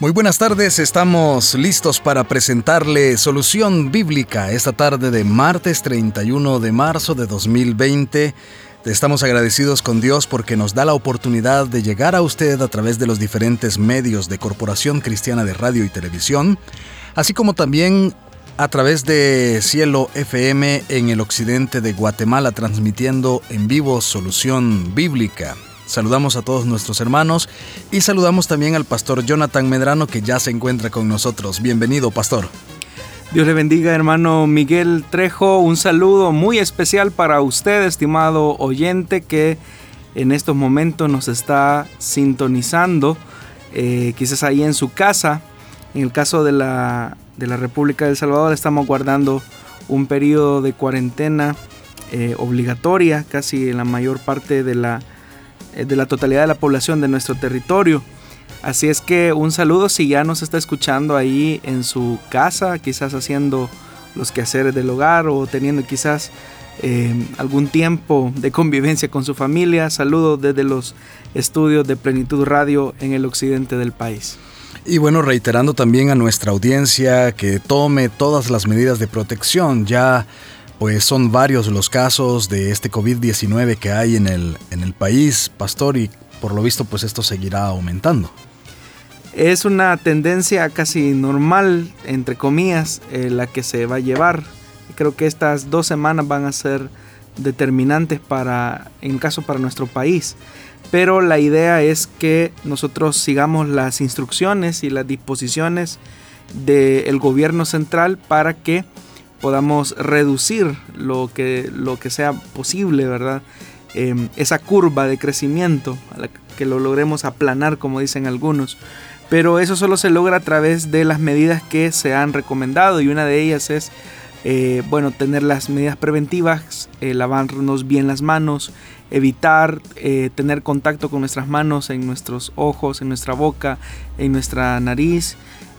Muy buenas tardes, estamos listos para presentarle Solución Bíblica esta tarde de martes 31 de marzo de 2020. Estamos agradecidos con Dios porque nos da la oportunidad de llegar a usted a través de los diferentes medios de Corporación Cristiana de Radio y Televisión, así como también a través de Cielo FM en el occidente de Guatemala transmitiendo en vivo Solución Bíblica. Saludamos a todos nuestros hermanos y saludamos también al pastor Jonathan Medrano que ya se encuentra con nosotros. Bienvenido, pastor. Dios le bendiga, hermano Miguel Trejo. Un saludo muy especial para usted, estimado oyente, que en estos momentos nos está sintonizando, eh, quizás ahí en su casa. En el caso de la, de la República de El Salvador, estamos guardando un periodo de cuarentena eh, obligatoria, casi en la mayor parte de la de la totalidad de la población de nuestro territorio. Así es que un saludo si ya nos está escuchando ahí en su casa, quizás haciendo los quehaceres del hogar o teniendo quizás eh, algún tiempo de convivencia con su familia. Saludos desde los estudios de Plenitud Radio en el occidente del país. Y bueno, reiterando también a nuestra audiencia que tome todas las medidas de protección. Ya pues son varios los casos de este COVID-19 que hay en el, en el país, pastor, y por lo visto pues esto seguirá aumentando. Es una tendencia casi normal, entre comillas, eh, la que se va a llevar. Creo que estas dos semanas van a ser determinantes para, en caso para nuestro país. Pero la idea es que nosotros sigamos las instrucciones y las disposiciones del gobierno central para que podamos reducir lo que, lo que sea posible, ¿verdad? Em, esa curva de crecimiento, que lo logremos aplanar, como dicen algunos. Pero eso solo se logra a través de las medidas que se han recomendado y una de ellas es, eh, bueno, tener las medidas preventivas, eh, lavarnos bien las manos, evitar eh, tener contacto con nuestras manos en nuestros ojos, en nuestra boca, en nuestra nariz,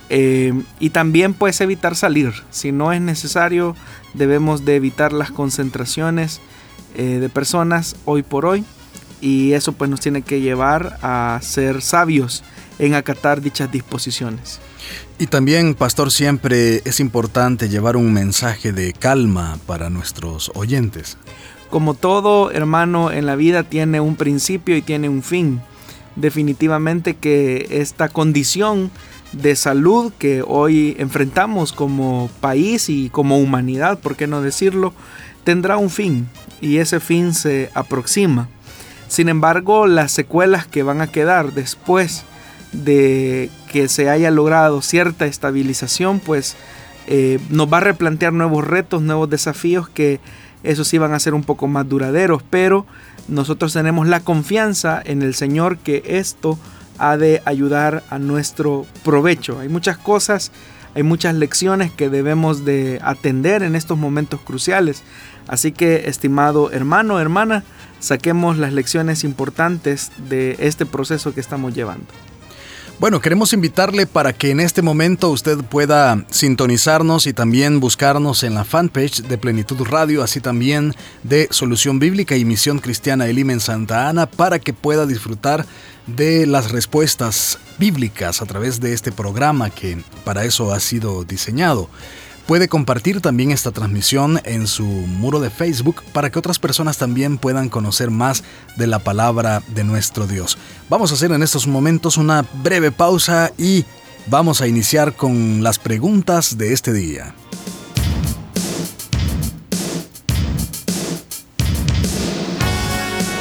eh, y también puedes evitar salir. Si no es necesario, debemos de evitar las concentraciones eh, de personas hoy por hoy. Y eso pues nos tiene que llevar a ser sabios en acatar dichas disposiciones. Y también, pastor, siempre es importante llevar un mensaje de calma para nuestros oyentes. Como todo hermano en la vida tiene un principio y tiene un fin. Definitivamente que esta condición de salud que hoy enfrentamos como país y como humanidad, por qué no decirlo, tendrá un fin y ese fin se aproxima. Sin embargo, las secuelas que van a quedar después de que se haya logrado cierta estabilización, pues eh, nos va a replantear nuevos retos, nuevos desafíos que esos sí van a ser un poco más duraderos, pero nosotros tenemos la confianza en el Señor que esto ha de ayudar a nuestro provecho. Hay muchas cosas, hay muchas lecciones que debemos de atender en estos momentos cruciales. Así que, estimado hermano, hermana, saquemos las lecciones importantes de este proceso que estamos llevando. Bueno, queremos invitarle para que en este momento usted pueda sintonizarnos y también buscarnos en la fanpage de Plenitud Radio, así también de Solución Bíblica y Misión Cristiana Elim en Santa Ana, para que pueda disfrutar de las respuestas bíblicas a través de este programa que para eso ha sido diseñado. Puede compartir también esta transmisión en su muro de Facebook para que otras personas también puedan conocer más de la palabra de nuestro Dios. Vamos a hacer en estos momentos una breve pausa y vamos a iniciar con las preguntas de este día.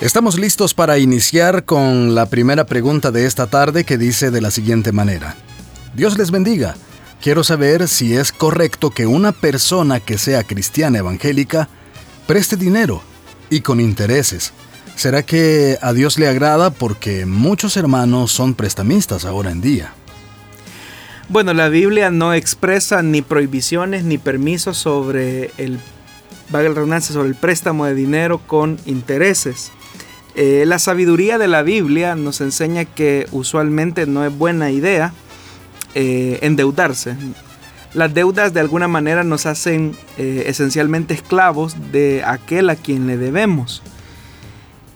Estamos listos para iniciar con la primera pregunta de esta tarde que dice de la siguiente manera. Dios les bendiga. Quiero saber si es correcto que una persona que sea cristiana evangélica preste dinero y con intereses. ¿Será que a Dios le agrada porque muchos hermanos son prestamistas ahora en día? Bueno, la Biblia no expresa ni prohibiciones ni permisos sobre el, sobre el préstamo de dinero con intereses. Eh, la sabiduría de la Biblia nos enseña que usualmente no es buena idea eh, endeudarse. Las deudas de alguna manera nos hacen eh, esencialmente esclavos de aquel a quien le debemos.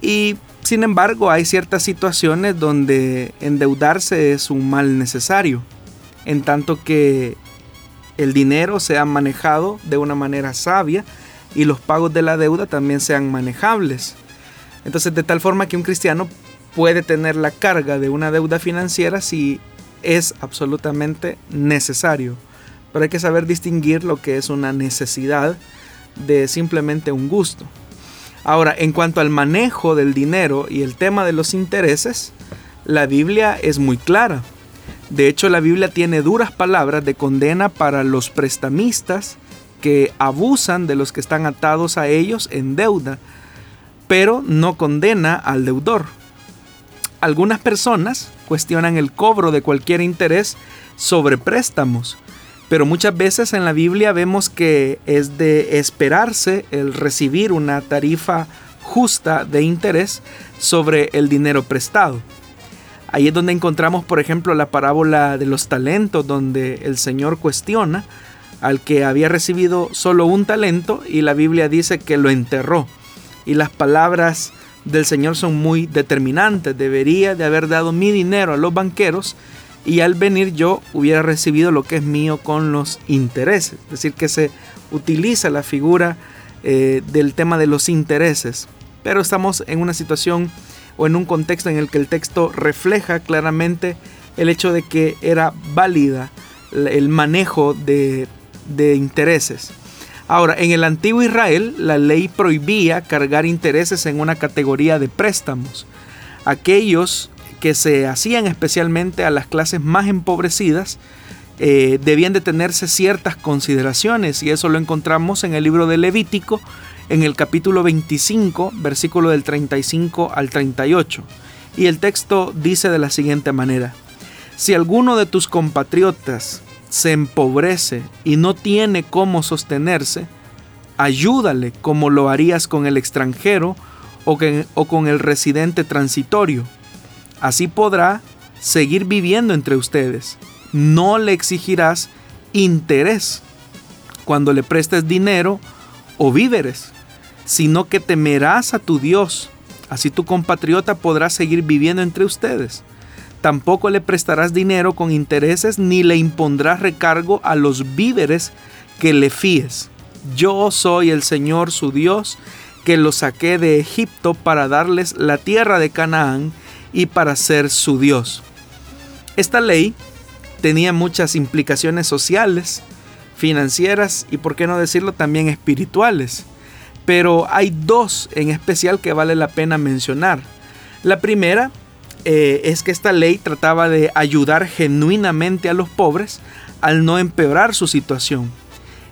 Y sin embargo hay ciertas situaciones donde endeudarse es un mal necesario, en tanto que el dinero sea manejado de una manera sabia y los pagos de la deuda también sean manejables. Entonces, de tal forma que un cristiano puede tener la carga de una deuda financiera si es absolutamente necesario. Pero hay que saber distinguir lo que es una necesidad de simplemente un gusto. Ahora, en cuanto al manejo del dinero y el tema de los intereses, la Biblia es muy clara. De hecho, la Biblia tiene duras palabras de condena para los prestamistas que abusan de los que están atados a ellos en deuda pero no condena al deudor. Algunas personas cuestionan el cobro de cualquier interés sobre préstamos, pero muchas veces en la Biblia vemos que es de esperarse el recibir una tarifa justa de interés sobre el dinero prestado. Ahí es donde encontramos, por ejemplo, la parábola de los talentos, donde el Señor cuestiona al que había recibido solo un talento y la Biblia dice que lo enterró y las palabras del Señor son muy determinantes. Debería de haber dado mi dinero a los banqueros y al venir yo hubiera recibido lo que es mío con los intereses. Es decir, que se utiliza la figura eh, del tema de los intereses. Pero estamos en una situación o en un contexto en el que el texto refleja claramente el hecho de que era válida el manejo de, de intereses. Ahora, en el antiguo Israel, la ley prohibía cargar intereses en una categoría de préstamos. Aquellos que se hacían especialmente a las clases más empobrecidas eh, debían de tenerse ciertas consideraciones y eso lo encontramos en el libro de Levítico en el capítulo 25 versículo del 35 al 38 y el texto dice de la siguiente manera si alguno de tus compatriotas se empobrece y no tiene cómo sostenerse, ayúdale como lo harías con el extranjero o, con el residente transitorio. Así podrá seguir viviendo entre ustedes. No le exigirás interés cuando le prestes dinero o víveres, sino que temerás a tu Dios. Así tu compatriota podrá seguir viviendo entre ustedes. Tampoco le prestarás dinero con intereses ni le impondrás recargo a los víveres que le fíes. Yo soy el Señor su Dios, que los saqué de Egipto para darles la tierra de Canaán y para ser su Dios. Esta ley tenía muchas implicaciones sociales, financieras y, por qué no decirlo, también espirituales. Pero hay dos en especial que vale la pena mencionar. La primera eh, es que esta ley trataba de ayudar genuinamente a los pobres al no empeorar su situación.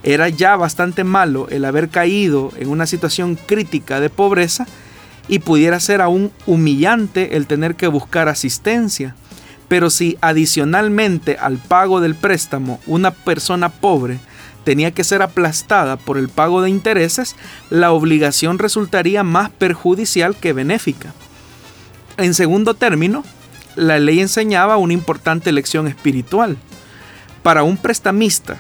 Era ya bastante malo el haber caído en una situación crítica de pobreza y pudiera ser aún humillante el tener que buscar asistencia. Pero si adicionalmente al pago del préstamo una persona pobre tenía que ser aplastada por el pago de intereses, la obligación resultaría más perjudicial que benéfica. En segundo término, la ley enseñaba una importante lección espiritual. Para un prestamista,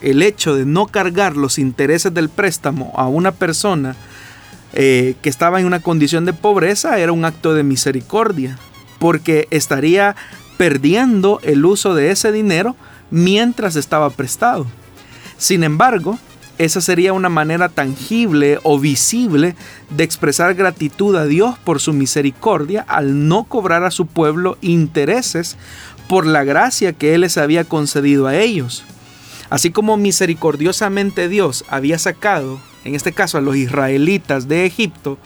el hecho de no cargar los intereses del préstamo a una persona eh, que estaba en una condición de pobreza era un acto de misericordia, porque estaría perdiendo el uso de ese dinero mientras estaba prestado. Sin embargo, esa sería una manera tangible o visible de expresar gratitud a Dios por su misericordia al no cobrar a su pueblo intereses por la gracia que Él les había concedido a ellos. Así como misericordiosamente Dios había sacado, en este caso a los israelitas de Egipto,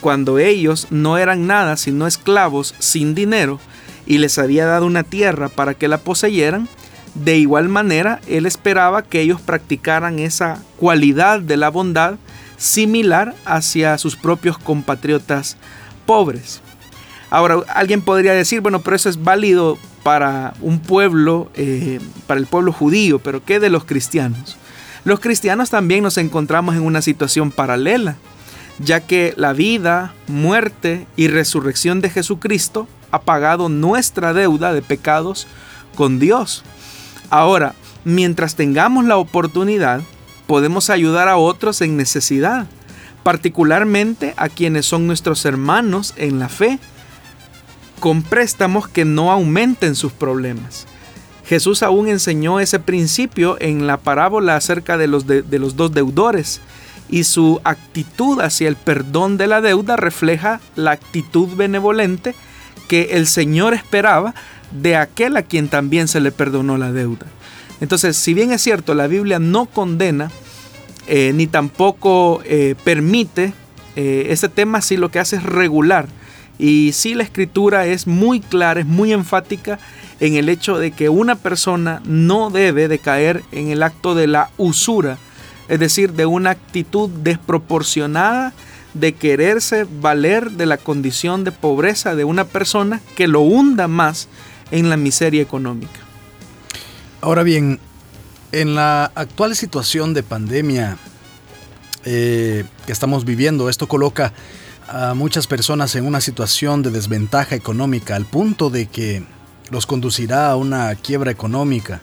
cuando ellos no eran nada sino esclavos sin dinero y les había dado una tierra para que la poseyeran, de igual manera Él esperaba que ellos practicaran esa cualidad de la bondad similar hacia sus propios compatriotas pobres. Ahora, alguien podría decir, bueno, pero eso es válido para un pueblo, eh, para el pueblo judío, pero ¿qué de los cristianos? Los cristianos también nos encontramos en una situación paralela, ya que la vida, muerte y resurrección de Jesucristo ha pagado nuestra deuda de pecados con Dios. Ahora, mientras tengamos la oportunidad, podemos ayudar a otros en necesidad, particularmente a quienes son nuestros hermanos en la fe, con préstamos que no aumenten sus problemas. Jesús aún enseñó ese principio en la parábola acerca de los, de, los dos deudores y su actitud hacia el perdón de la deuda refleja la actitud benevolente que el Señor esperaba de aquel a quien también se le perdonó la deuda. Entonces, si bien es cierto, la Biblia no condena eh, ni tampoco eh, permite eh, ese tema, sí lo que hace es regular. Y sí la escritura es muy clara, es muy enfática en el hecho de que una persona no debe de caer en el acto de la usura, es decir, de una actitud desproporcionada de quererse valer de la condición de pobreza de una persona que lo hunda más en la miseria económica. Ahora bien, en la actual situación de pandemia eh, que estamos viviendo, esto coloca a muchas personas en una situación de desventaja económica al punto de que los conducirá a una quiebra económica.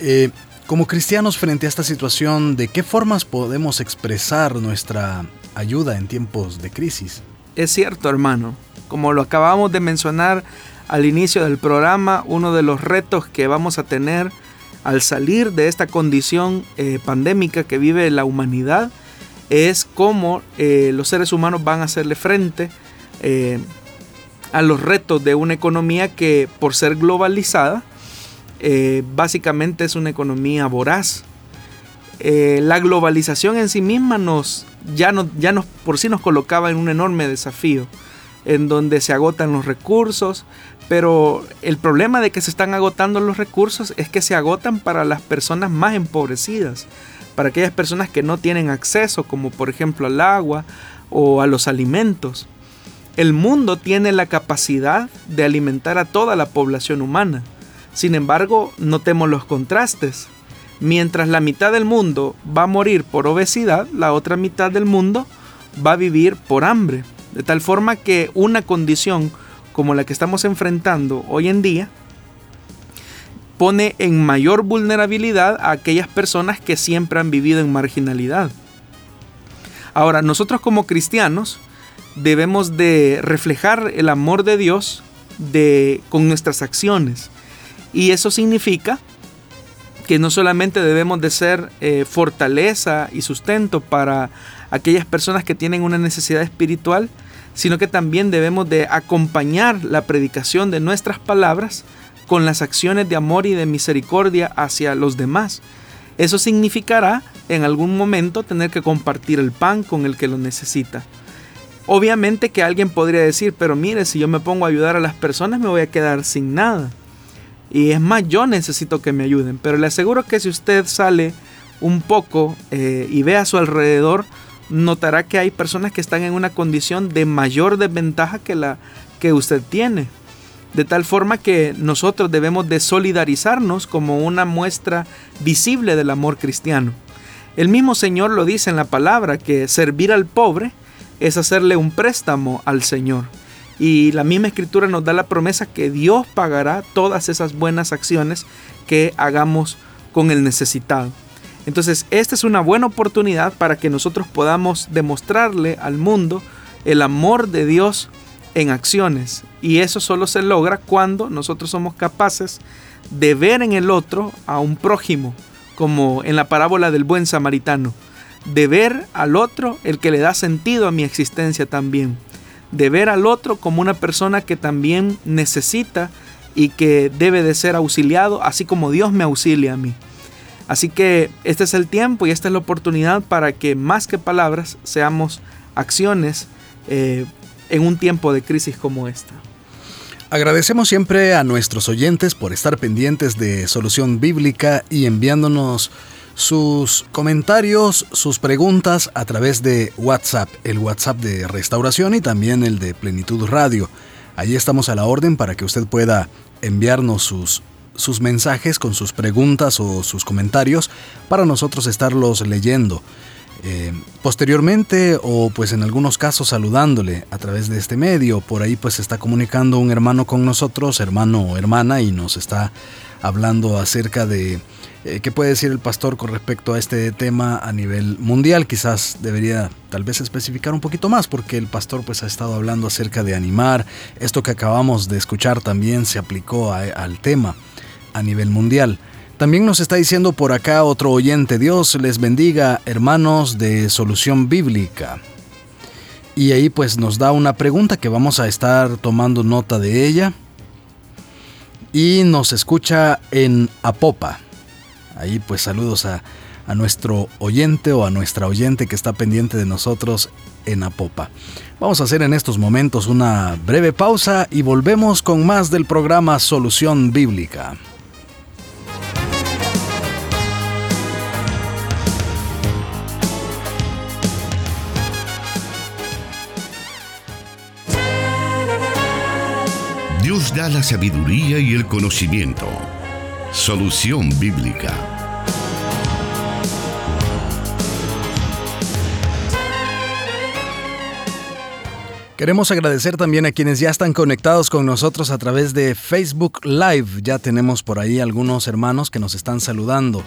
Eh, como cristianos frente a esta situación, ¿de qué formas podemos expresar nuestra ayuda en tiempos de crisis? Es cierto, hermano. Como lo acabamos de mencionar al inicio del programa, uno de los retos que vamos a tener al salir de esta condición eh, pandémica que vive la humanidad es cómo eh, los seres humanos van a hacerle frente eh, a los retos de una economía que por ser globalizada, básicamente es una economía voraz. La globalización en sí misma nos ya, no, ya nos, por sí nos colocaba en un enorme desafío, en donde se agotan los recursos, pero el problema de que se están agotando los recursos es que se agotan para las personas más empobrecidas, para aquellas personas que no tienen acceso, como por ejemplo al agua o a los alimentos. El mundo tiene la capacidad de alimentar a toda la población humana. Sin embargo, notemos los contrastes. Mientras la mitad del mundo va a morir por obesidad, la otra mitad del mundo va a vivir por hambre. De tal forma que una condición como la que estamos enfrentando hoy en día pone en mayor vulnerabilidad a aquellas personas que siempre han vivido en marginalidad. Ahora, nosotros como cristianos debemos de reflejar el amor de Dios con nuestras acciones. Y eso significa que no solamente debemos de ser eh, fortaleza y sustento para aquellas personas que tienen una necesidad espiritual, sino que también debemos de acompañar la predicación de nuestras palabras con las acciones de amor y de misericordia hacia los demás. Eso significará en algún momento tener que compartir el pan con el que lo necesita. Obviamente que alguien podría decir, pero mire, si yo me pongo a ayudar a las personas me voy a quedar sin nada. Y es más, yo necesito que me ayuden. Pero le aseguro que si usted sale un poco eh, y ve a su alrededor, notará que hay personas que están en una condición de mayor desventaja que la que usted tiene. De tal forma que nosotros debemos de solidarizarnos como una muestra visible del amor cristiano. El mismo Señor lo dice en la palabra, que servir al pobre es hacerle un préstamo al Señor. Y la misma escritura nos da la promesa que Dios pagará todas esas buenas acciones que hagamos con el necesitado. Entonces, esta es una buena oportunidad para que nosotros podamos demostrarle al mundo el amor de Dios en acciones. Y eso solo se logra cuando nosotros somos capaces de ver en el otro a un prójimo, como en la parábola del buen samaritano de ver al otro el que le da sentido a mi existencia también, de ver al otro como una persona que también necesita y que debe de ser auxiliado, así como Dios me auxilia a mí. Así que este es el tiempo y esta es la oportunidad para que más que palabras seamos acciones eh, en un tiempo de crisis como esta. Agradecemos siempre a nuestros oyentes por estar pendientes de Solución Bíblica y enviándonos sus comentarios, sus preguntas a través de WhatsApp, el WhatsApp de Restauración y también el de Plenitud Radio. Allí estamos a la orden para que usted pueda enviarnos sus, sus mensajes con sus preguntas o sus comentarios para nosotros estarlos leyendo. Eh, posteriormente o pues en algunos casos saludándole a través de este medio. Por ahí pues está comunicando un hermano con nosotros, hermano o hermana, y nos está hablando acerca de eh, qué puede decir el pastor con respecto a este tema a nivel mundial. Quizás debería tal vez especificar un poquito más porque el pastor pues ha estado hablando acerca de animar. Esto que acabamos de escuchar también se aplicó al tema a nivel mundial. También nos está diciendo por acá otro oyente, Dios les bendiga hermanos de Solución Bíblica. Y ahí pues nos da una pregunta que vamos a estar tomando nota de ella. Y nos escucha en Apopa. Ahí pues saludos a, a nuestro oyente o a nuestra oyente que está pendiente de nosotros en Apopa. Vamos a hacer en estos momentos una breve pausa y volvemos con más del programa Solución Bíblica. Dios da la sabiduría y el conocimiento. Solución bíblica. Queremos agradecer también a quienes ya están conectados con nosotros a través de Facebook Live. Ya tenemos por ahí algunos hermanos que nos están saludando.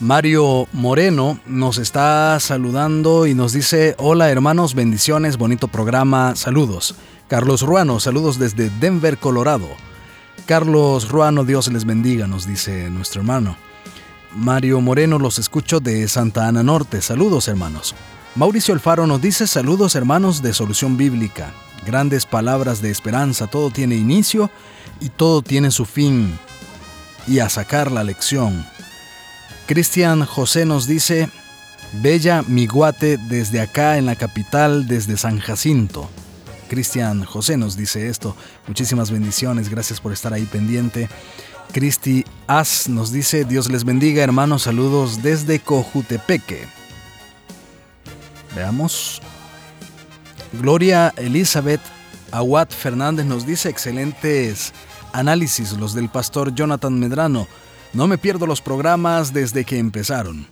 Mario Moreno nos está saludando y nos dice, hola hermanos, bendiciones, bonito programa, saludos. Carlos Ruano, saludos desde Denver, Colorado. Carlos Ruano, Dios les bendiga, nos dice nuestro hermano. Mario Moreno, los escucho de Santa Ana Norte. Saludos, hermanos. Mauricio Alfaro nos dice saludos, hermanos de Solución Bíblica. Grandes palabras de esperanza, todo tiene inicio y todo tiene su fin. Y a sacar la lección. Cristian José nos dice, Bella Miguate desde acá en la capital, desde San Jacinto. Cristian José nos dice esto. Muchísimas bendiciones, gracias por estar ahí pendiente. Cristi As nos dice, Dios les bendiga hermanos, saludos desde Cojutepeque. Veamos. Gloria Elizabeth Aguat Fernández nos dice, excelentes análisis los del pastor Jonathan Medrano. No me pierdo los programas desde que empezaron.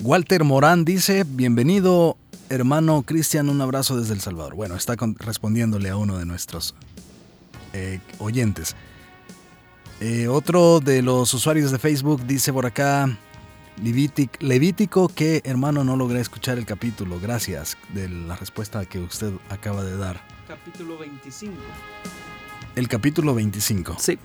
Walter Morán dice, bienvenido hermano Cristian, un abrazo desde El Salvador. Bueno, está respondiéndole a uno de nuestros eh, oyentes. Eh, otro de los usuarios de Facebook dice por acá, Levítico, que hermano no logré escuchar el capítulo. Gracias de la respuesta que usted acaba de dar. Capítulo 25. El capítulo 25. Sí.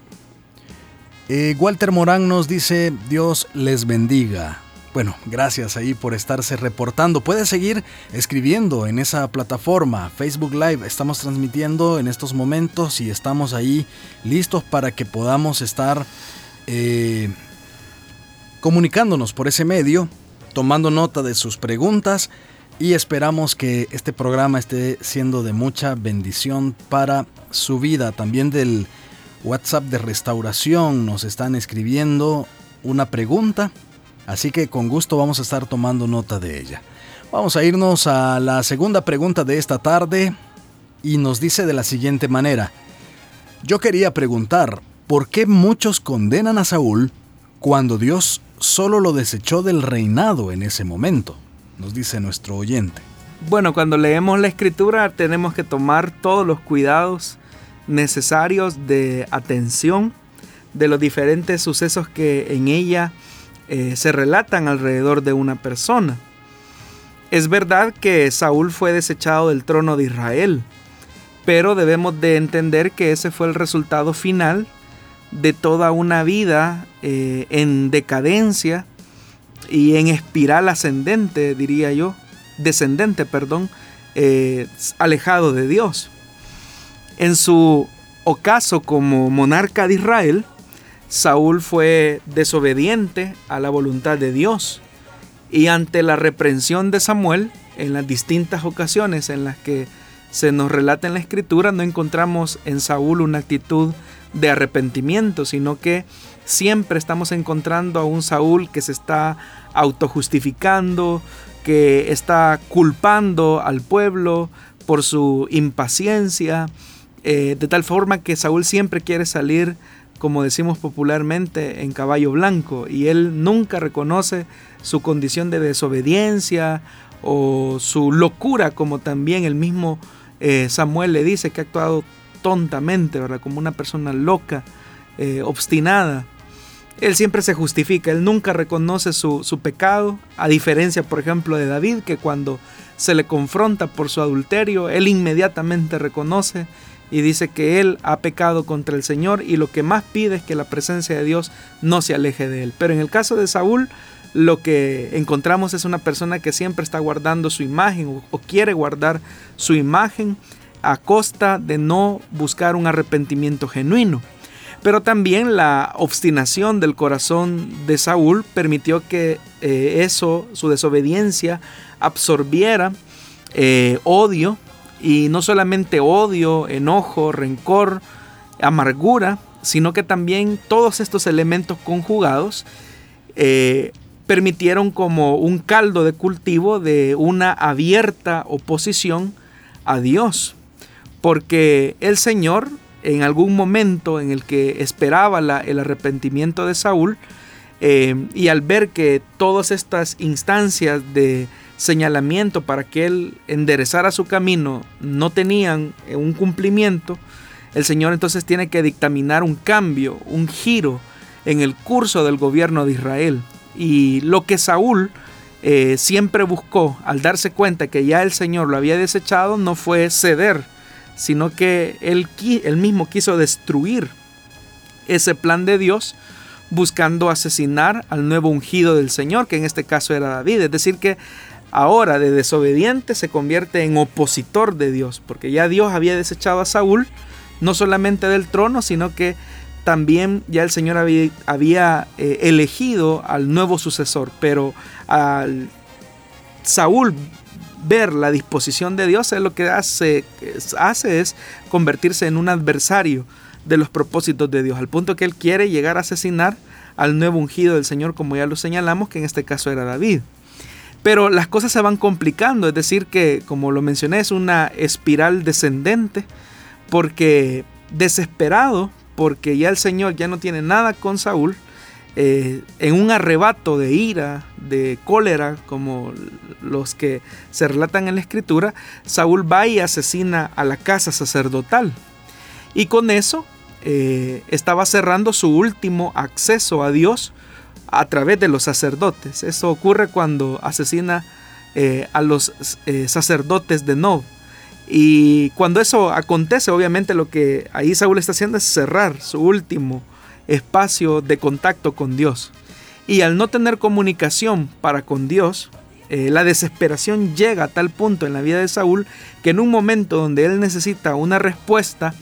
Eh, Walter Morán nos dice, Dios les bendiga. Bueno, gracias ahí por estarse reportando. Puede seguir escribiendo en esa plataforma Facebook Live. Estamos transmitiendo en estos momentos y estamos ahí listos para que podamos estar eh, comunicándonos por ese medio, tomando nota de sus preguntas y esperamos que este programa esté siendo de mucha bendición para su vida. También del WhatsApp de restauración nos están escribiendo una pregunta Así que con gusto vamos a estar tomando nota de ella. Vamos a irnos a la segunda pregunta de esta tarde y nos dice de la siguiente manera. Yo quería preguntar, ¿por qué muchos condenan a Saúl cuando Dios solo lo desechó del reinado en ese momento? Nos dice nuestro oyente. Bueno, cuando leemos la escritura tenemos que tomar todos los cuidados necesarios de atención de los diferentes sucesos que en ella eh, se relatan alrededor de una persona. Es verdad que Saúl fue desechado del trono de Israel, pero debemos de entender que ese fue el resultado final de toda una vida eh, en decadencia y en espiral ascendente, diría yo, descendente, perdón, eh, alejado de Dios. En su ocaso como monarca de Israel, Saúl fue desobediente a la voluntad de Dios y ante la reprensión de Samuel en las distintas ocasiones en las que se nos relata en la escritura, no encontramos en Saúl una actitud de arrepentimiento, sino que siempre estamos encontrando a un Saúl que se está autojustificando, que está culpando al pueblo por su impaciencia, eh, de tal forma que Saúl siempre quiere salir, como decimos popularmente, en caballo blanco, y él nunca reconoce su condición de desobediencia o su locura, como también el mismo eh, Samuel le dice que ha actuado tontamente, ¿verdad? Como una persona loca, eh, obstinada. Él siempre se justifica, él nunca reconoce su, su, pecado, a diferencia, por ejemplo, de David, que cuando se le confronta por su adulterio, él inmediatamente reconoce y dice que él ha pecado contra el Señor y lo que más pide es que la presencia de Dios no se aleje de él. Pero en el caso de Saúl, lo que encontramos es una persona que siempre está guardando su imagen o, quiere guardar su imagen a costa de no buscar un arrepentimiento genuino. Pero también la obstinación del corazón de Saúl permitió que eh, eso, su desobediencia, absorbiera eh, odio y no solamente odio, enojo, rencor, amargura, sino que también todos estos elementos conjugados eh, permitieron como un caldo de cultivo de una abierta oposición a Dios. Porque el Señor, en algún momento en el que esperaba el arrepentimiento de Saúl, eh, y al ver que todas estas instancias de señalamiento para que él enderezara su camino no tenían eh, un cumplimiento, el Señor entonces tiene que dictaminar un cambio, un giro en el curso del gobierno de Israel. Y lo que Saúl eh, siempre buscó al darse cuenta que ya el Señor lo había desechado no fue ceder, sino que él, él mismo quiso destruir ese plan de Dios buscando asesinar al nuevo ungido del Señor, que en este caso era David. Es decir, que ahora de desobediente se convierte en opositor de Dios, porque ya Dios había desechado a Saúl, no solamente del trono, sino que también ya el Señor había, eh, elegido al nuevo sucesor, pero al Saúl ver la disposición de Dios, es lo que hace, hace es convertirse en un adversario de los propósitos de Dios, al punto que él quiere llegar a asesinar al nuevo ungido del Señor, como ya lo señalamos, que en este caso era David. Pero las cosas se van complicando, es decir, que como lo mencioné, es una espiral descendente, porque desesperado, porque ya el Señor ya no tiene nada con Saúl, eh, en un arrebato de ira, de cólera, como los que se relatan en la escritura, Saúl va y asesina a la casa sacerdotal. Y con eso eh, estaba cerrando su último acceso a Dios a través de los sacerdotes. Eso ocurre cuando asesina eh, a los eh, sacerdotes de Nob. Y cuando eso acontece, obviamente lo que ahí Saúl está haciendo es cerrar su último espacio de contacto con Dios. Y al no tener comunicación para con Dios, eh, la desesperación llega a tal punto en la vida de Saúl que en un momento donde él necesita una respuesta,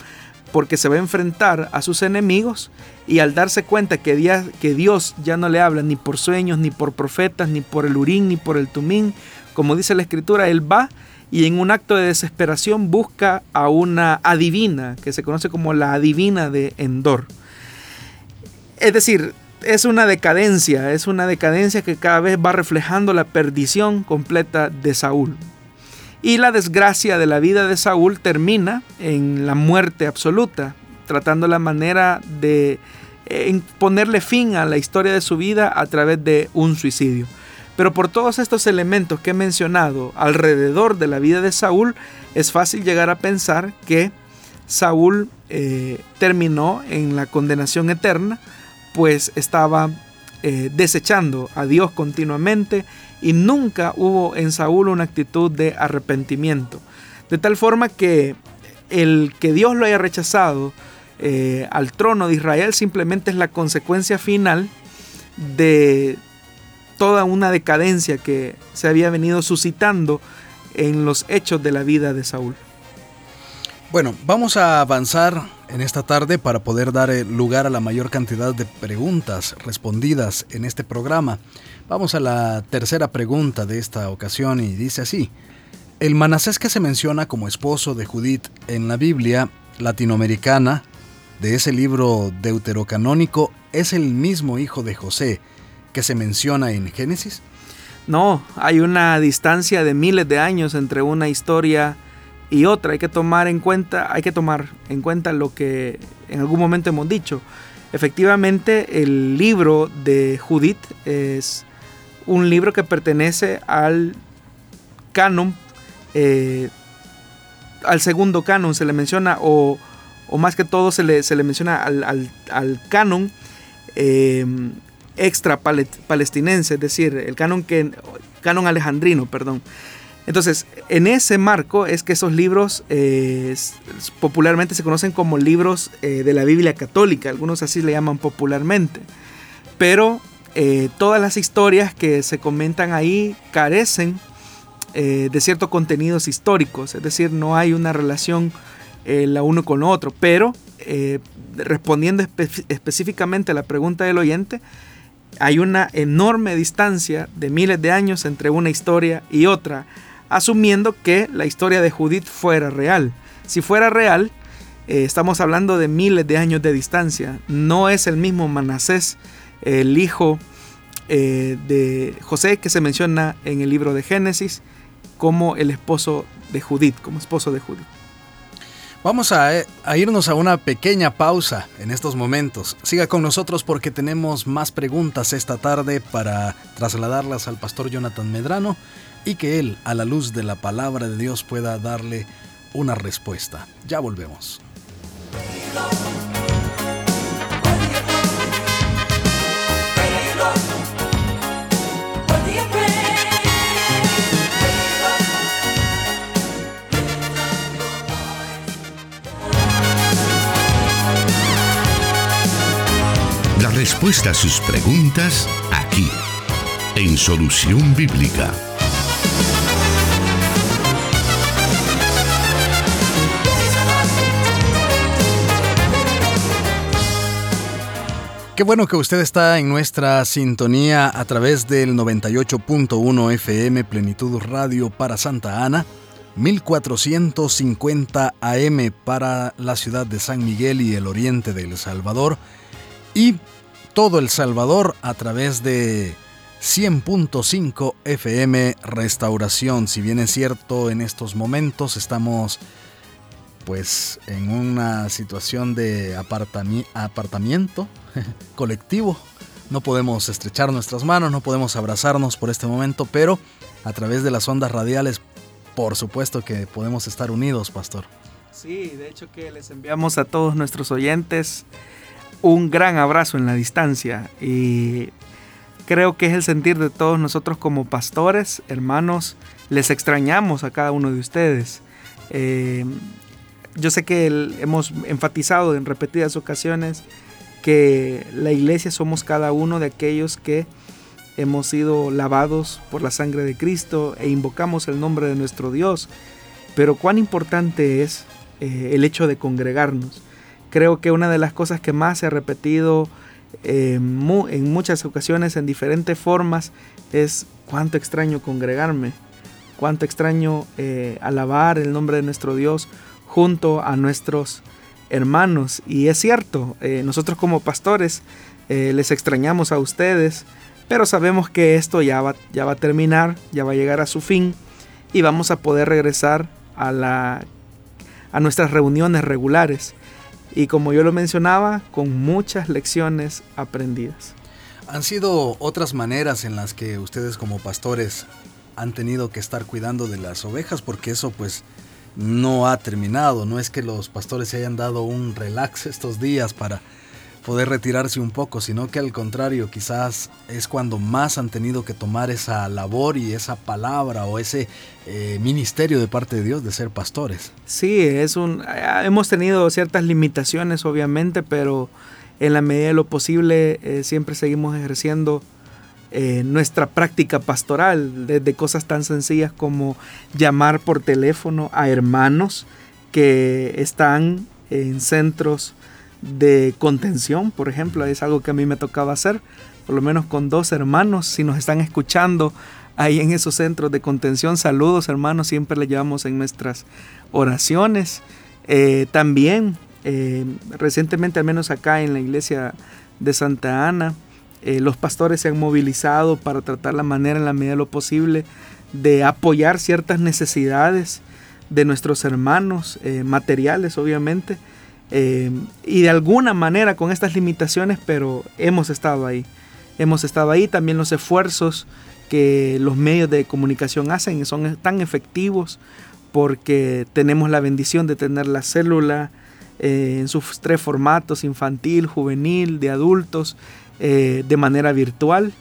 porque se va a enfrentar a sus enemigos y al darse cuenta que que Dios ya no le habla ni por sueños, ni por profetas, ni por el urín, ni por el tumín, como dice la escritura, él va y en un acto de desesperación busca a una adivina, que se conoce como la adivina de Endor. Es decir, es una decadencia, es una decadencia que cada vez va reflejando la perdición completa de Saúl. Y la desgracia de la vida de Saúl termina en la muerte absoluta, tratando la manera de eh, ponerle fin a la historia de su vida a través de un suicidio. Pero por todos estos elementos que he mencionado alrededor de la vida de Saúl, es fácil llegar a pensar que Saúl eh, terminó en la condenación eterna, pues estaba eh, desechando a Dios continuamente y nunca hubo en Saúl una actitud de arrepentimiento. De tal forma que el que Dios lo haya rechazado eh, al trono de Israel simplemente es la consecuencia final de toda una decadencia que se había venido suscitando en los hechos de la vida de Saúl. Bueno, vamos a avanzar en esta tarde para poder dar eh, lugar a la mayor cantidad de preguntas respondidas en este programa. Vamos a la tercera pregunta de esta ocasión y dice así. El Manasés que se menciona como esposo de Judith en la Biblia latinoamericana de ese libro deuterocanónico es el mismo hijo de José que se menciona en Génesis? No, hay una distancia de miles de años entre una historia y otra. Hay que tomar en cuenta, hay que tomar en cuenta lo que en algún momento hemos dicho. Efectivamente, el libro de Judith es un libro que pertenece al canon, eh, al segundo canon se le menciona, o, más que todo se le, se le menciona al, canon eh, extra palestinense, es decir, el canon, que, canon alejandrino, perdón. Entonces, en ese marco es que esos libros eh, popularmente se conocen como libros eh, de la Biblia católica, algunos así le llaman popularmente. Pero eh, todas las historias que se comentan ahí carecen de ciertos contenidos históricos, es decir, no hay una relación la uno con otro. Pero, respondiendo específicamente a la pregunta del oyente, hay una enorme distancia de miles de años entre una historia y otra, asumiendo que la historia de Judith fuera real. Si fuera real, eh, estamos hablando de miles de años de distancia. No es el mismo Manasés, el hijo eh, de José que se menciona en el libro de Génesis, como el esposo de Judith, como esposo de Judith. Vamos a, irnos a una pequeña pausa en estos momentos. Siga con nosotros porque tenemos más preguntas esta tarde para trasladarlas al pastor Jonathan Medrano y que él, a la luz de la palabra de Dios, pueda darle una respuesta. Ya volvemos. respuesta a sus preguntas aquí, en Solución Bíblica. Qué bueno que usted está en nuestra sintonía a través del 98.1 FM Plenitud Radio para Santa Ana, 1450 AM para la ciudad de San Miguel y el oriente de El Salvador y todo El Salvador a través de 100.5 FM Restauración. Si bien es cierto, en estos momentos estamos pues en una situación de apartamiento colectivo. No podemos estrechar nuestras manos, no podemos abrazarnos por este momento, pero a través de las ondas radiales, por supuesto que podemos estar unidos, pastor. Sí, de hecho que les enviamos a todos nuestros oyentes un gran abrazo en la distancia y creo que es el sentir de todos nosotros como pastores, hermanos, les extrañamos a cada uno de ustedes. Eh, yo sé que hemos enfatizado en repetidas ocasiones que la iglesia somos cada uno de aquellos que hemos sido lavados por la sangre de Cristo e invocamos el nombre de nuestro Dios. Pero cuán importante es eh, el hecho de congregarnos creo que una de las cosas que más se ha repetido eh, en muchas ocasiones en diferentes formas es cuánto extraño congregarme, cuánto extraño eh, alabar el nombre de nuestro Dios junto a nuestros hermanos. Y es cierto, eh, nosotros como pastores les extrañamos a ustedes, pero sabemos que esto ya va, ya va a terminar, ya va a llegar a su fin y vamos a poder regresar a, la, a nuestras reuniones regulares y como yo lo mencionaba, con muchas lecciones aprendidas. ¿Han sido otras maneras en las que ustedes como pastores han tenido que estar cuidando de las ovejas? Porque eso pues no ha terminado, no es que los pastores se hayan dado un relax estos días para poder retirarse un poco, sino que al contrario, quizás es cuando más han tenido que tomar esa labor y esa palabra o ese eh, ministerio de parte de Dios de ser pastores. Sí, es un eh, hemos tenido ciertas limitaciones obviamente, pero en la medida de lo posible eh, siempre seguimos ejerciendo nuestra práctica pastoral, desde cosas tan sencillas como llamar por teléfono a hermanos que están en centros de contención, por ejemplo, es algo que a mí me tocaba hacer, por lo menos con dos hermanos, si nos están escuchando, ahí en esos centros de contención. Saludos hermanos, siempre le llevamos en nuestras oraciones. Eh, también eh, recientemente, al menos acá en la iglesia de Santa Ana, eh, los pastores se han movilizado para tratar la manera en la medida de lo posible de apoyar ciertas necesidades de nuestros hermanos, materiales obviamente, y de alguna manera con estas limitaciones, pero hemos estado ahí. Hemos estado ahí también los esfuerzos que los medios de comunicación hacen son tan efectivos porque tenemos la bendición de tener la célula eh, en sus tres formatos, infantil, juvenil, de adultos, eh, de manera virtual.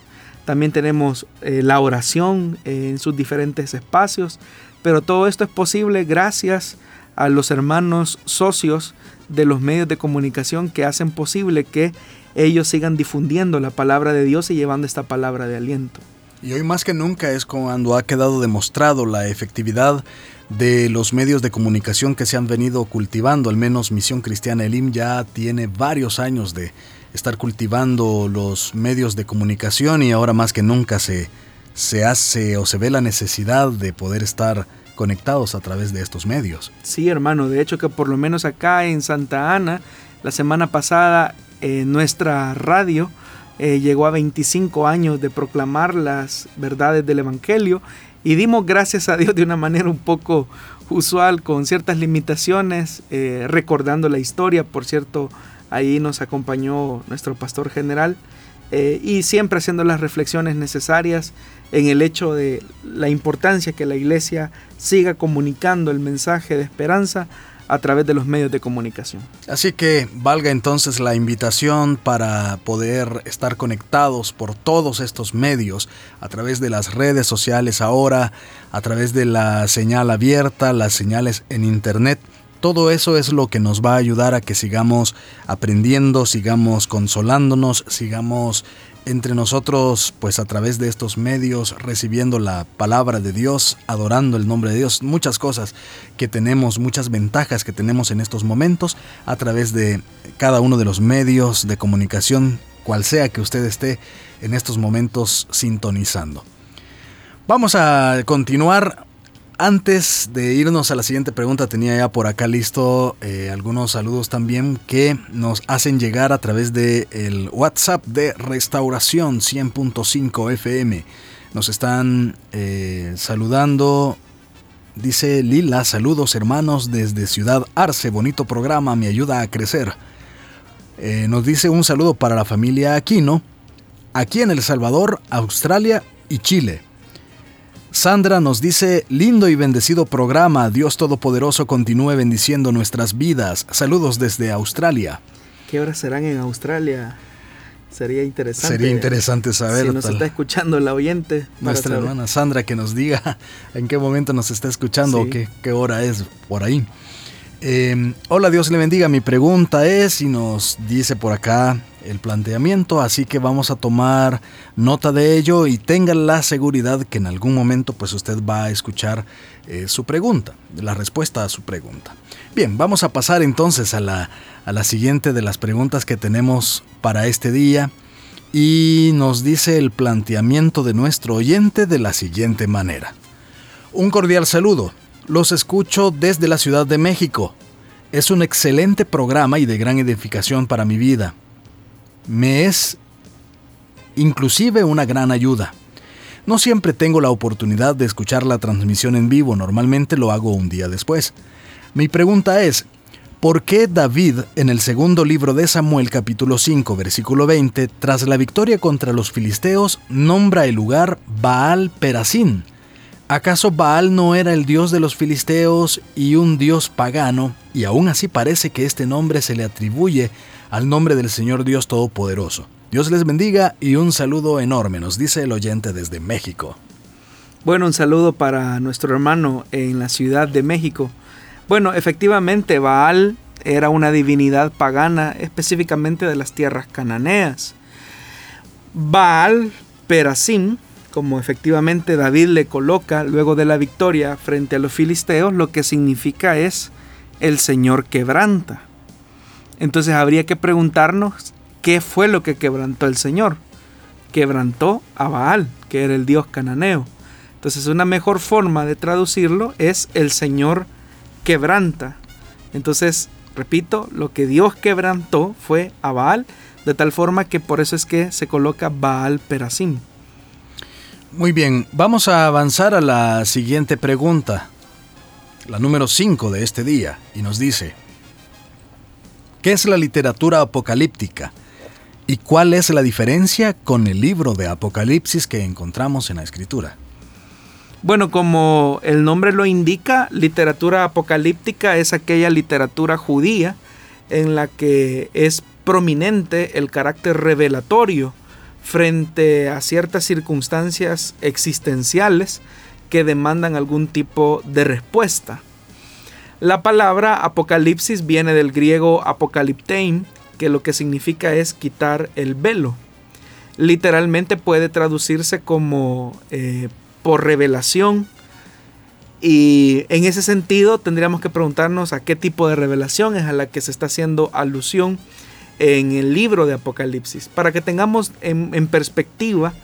También tenemos eh, la oración en sus diferentes espacios, pero todo esto es posible gracias a los hermanos socios de los medios de comunicación que hacen posible que ellos sigan difundiendo la palabra de Dios y llevando esta palabra de aliento. Y hoy más que nunca es cuando ha quedado demostrado la efectividad de los medios de comunicación que se han venido cultivando, al menos Misión Cristiana Elim ya tiene varios años de estar cultivando los medios de comunicación y ahora más que nunca se, se hace o se ve la necesidad de poder estar conectados a través de estos medios. Sí, hermano, de hecho que por lo menos acá en Santa Ana, la semana pasada, en nuestra radio, eh, llegó a 25 años de proclamar las verdades del Evangelio y dimos gracias a Dios de una manera un poco usual, con ciertas limitaciones, eh, recordando la historia. Por cierto, ahí nos acompañó nuestro pastor general eh, y siempre haciendo las reflexiones necesarias en el hecho de la importancia que la iglesia siga comunicando el mensaje de esperanza a través de los medios de comunicación. Así que valga entonces la invitación para poder estar conectados por todos estos medios, a través de las redes sociales ahora, a través de la señal abierta, las señales en Internet. Todo eso es lo que nos va a ayudar a que sigamos aprendiendo, sigamos consolándonos, sigamos entre nosotros, pues a través de estos medios, recibiendo la palabra de Dios, adorando el nombre de Dios, muchas cosas que tenemos, muchas ventajas que tenemos en estos momentos a través de cada uno de los medios de comunicación, cual sea que usted esté en estos momentos sintonizando. Vamos a continuar antes de irnos a la siguiente pregunta, tenía ya por acá listo eh, algunos saludos también que nos hacen llegar a través del el WhatsApp de Restauración 100.5 FM. Nos están eh, saludando. Dice Lila, saludos hermanos desde Ciudad Arce, bonito programa, me ayuda a crecer. Eh, nos dice un saludo para la familia Aquino, aquí en El Salvador, Australia y Chile. Sandra nos dice, lindo y bendecido programa, Dios Todopoderoso continúe bendiciendo nuestras vidas. Saludos desde Australia. ¿Qué horas serán en Australia? Sería interesante. Sería interesante saber. Si nos está escuchando la oyente. Nuestra hermana Sandra que nos diga en qué momento nos está escuchando o qué, qué, hora es por ahí. Em, hola, Dios le bendiga. Mi pregunta es, y nos dice por acá el planteamiento, así que vamos a tomar nota de ello y tenga la seguridad que en algún momento pues usted va a escuchar eh, su pregunta, la respuesta a su pregunta. Bien, vamos a pasar entonces a la, a la siguiente de las preguntas que tenemos para este día y nos dice el planteamiento de nuestro oyente de la siguiente manera. Un cordial saludo, los escucho desde la Ciudad de México. Es un excelente programa y de gran edificación para mi vida me es inclusive una gran ayuda. No siempre tengo la oportunidad de escuchar la transmisión en vivo, normalmente lo hago un día después. Mi pregunta es, ¿por qué David en el segundo libro de Samuel capítulo 5 versículo 20, tras la victoria contra los filisteos, nombra el lugar Baal Perasín? ¿Acaso Baal no era el dios de los filisteos y un dios pagano, y aún así parece que este nombre se le atribuye al nombre del Señor Dios Todopoderoso. Dios les bendiga y un saludo enorme, nos dice el oyente desde México. Bueno, un saludo para nuestro hermano en la Ciudad de México. Bueno, efectivamente, Baal era una divinidad pagana, específicamente de las tierras cananeas. Baal Perasim, como efectivamente David le coloca luego de la victoria frente a los filisteos, lo que significa es el Señor quebranta. Entonces habría que preguntarnos qué fue lo que quebrantó el Señor. Quebrantó a Baal, que era el dios cananeo. Entonces una mejor forma de traducirlo es el Señor quebranta. Entonces, repito, lo que Dios quebrantó fue a Baal, de tal forma que por eso es que se coloca Baal Perasim. Muy bien, vamos a avanzar a la siguiente pregunta, la número 5 de este día, y nos dice, ¿qué es la literatura apocalíptica? ¿Y cuál es la diferencia con el libro de Apocalipsis que encontramos en la escritura? Bueno, como el nombre lo indica, literatura apocalíptica es aquella literatura judía en la que es prominente el carácter revelatorio frente a ciertas circunstancias existenciales que demandan algún tipo de respuesta. La palabra apocalipsis viene del griego apocalyptein, que lo que significa es quitar el velo. Literalmente puede traducirse como eh, por revelación. Y en ese sentido tendríamos que preguntarnos a qué tipo de revelación es a la que se está haciendo alusión en el libro de Apocalipsis, para que tengamos en, perspectiva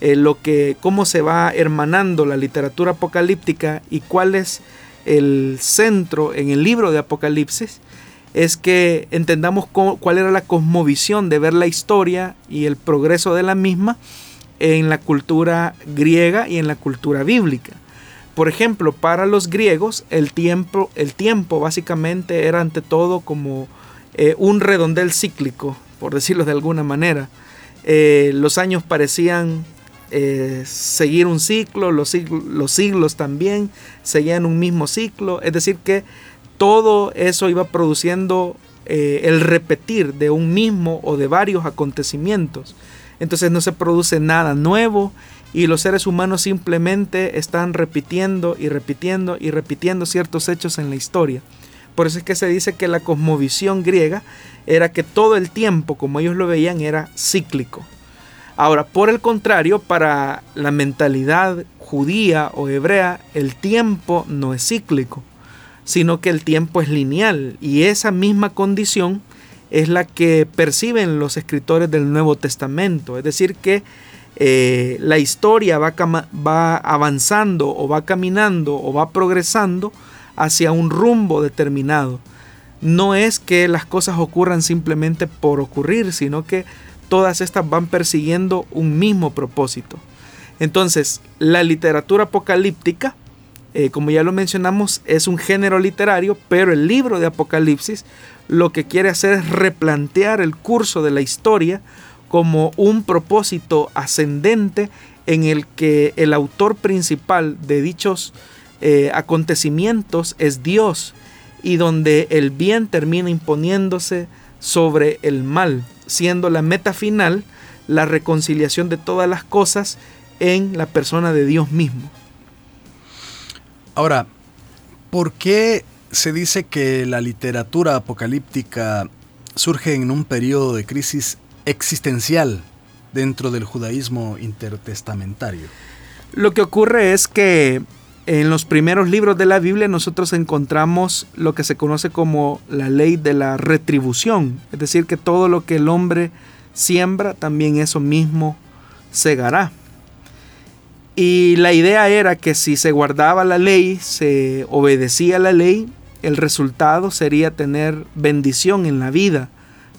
eh, lo que, cómo se va hermanando la literatura apocalíptica y cuál es el centro en el libro de Apocalipsis, es que entendamos cuál era la cosmovisión de ver la historia y el progreso de la misma en la cultura griega y en la cultura bíblica. Por ejemplo, para los griegos el tiempo, el tiempo básicamente era ante todo como eh, un redondel cíclico, por decirlo de alguna manera. Eh, los años parecían eh, seguir un ciclo, los los siglos también seguían un mismo ciclo, es decir que todo eso iba produciendo el repetir de un mismo o de varios acontecimientos. Entonces no se produce nada nuevo y los seres humanos simplemente están repitiendo y repitiendo y repitiendo ciertos hechos en la historia. Por eso es que se dice que la cosmovisión griega era que todo el tiempo, como ellos lo veían, era cíclico. Ahora, por el contrario, para la mentalidad judía o hebrea, el tiempo no es cíclico, sino que el tiempo es lineal y esa misma condición es la que perciben los escritores del Nuevo Testamento. Es decir, que eh, la historia va, va avanzando o va caminando o va progresando hacia un rumbo determinado. No es que las cosas ocurran simplemente por ocurrir, sino que todas estas van persiguiendo un mismo propósito. Entonces, la literatura apocalíptica, eh, como ya lo mencionamos, es un género literario, pero el libro de Apocalipsis lo que quiere hacer es replantear el curso de la historia como un propósito ascendente en el que el autor principal de dichos eh, acontecimientos es Dios y donde el bien termina imponiéndose sobre el mal, siendo la meta final la reconciliación de todas las cosas en la persona de Dios mismo. Ahora, ¿por qué se dice que la literatura apocalíptica surge en un periodo de crisis existencial dentro del judaísmo intertestamentario. Lo que ocurre es que en los primeros libros de la Biblia nosotros encontramos lo que se conoce como la ley de la retribución, es decir, que todo lo que el hombre siembra, también eso mismo segará. Y la idea era que si se guardaba la ley, se obedecía la ley, el resultado sería tener bendición en la vida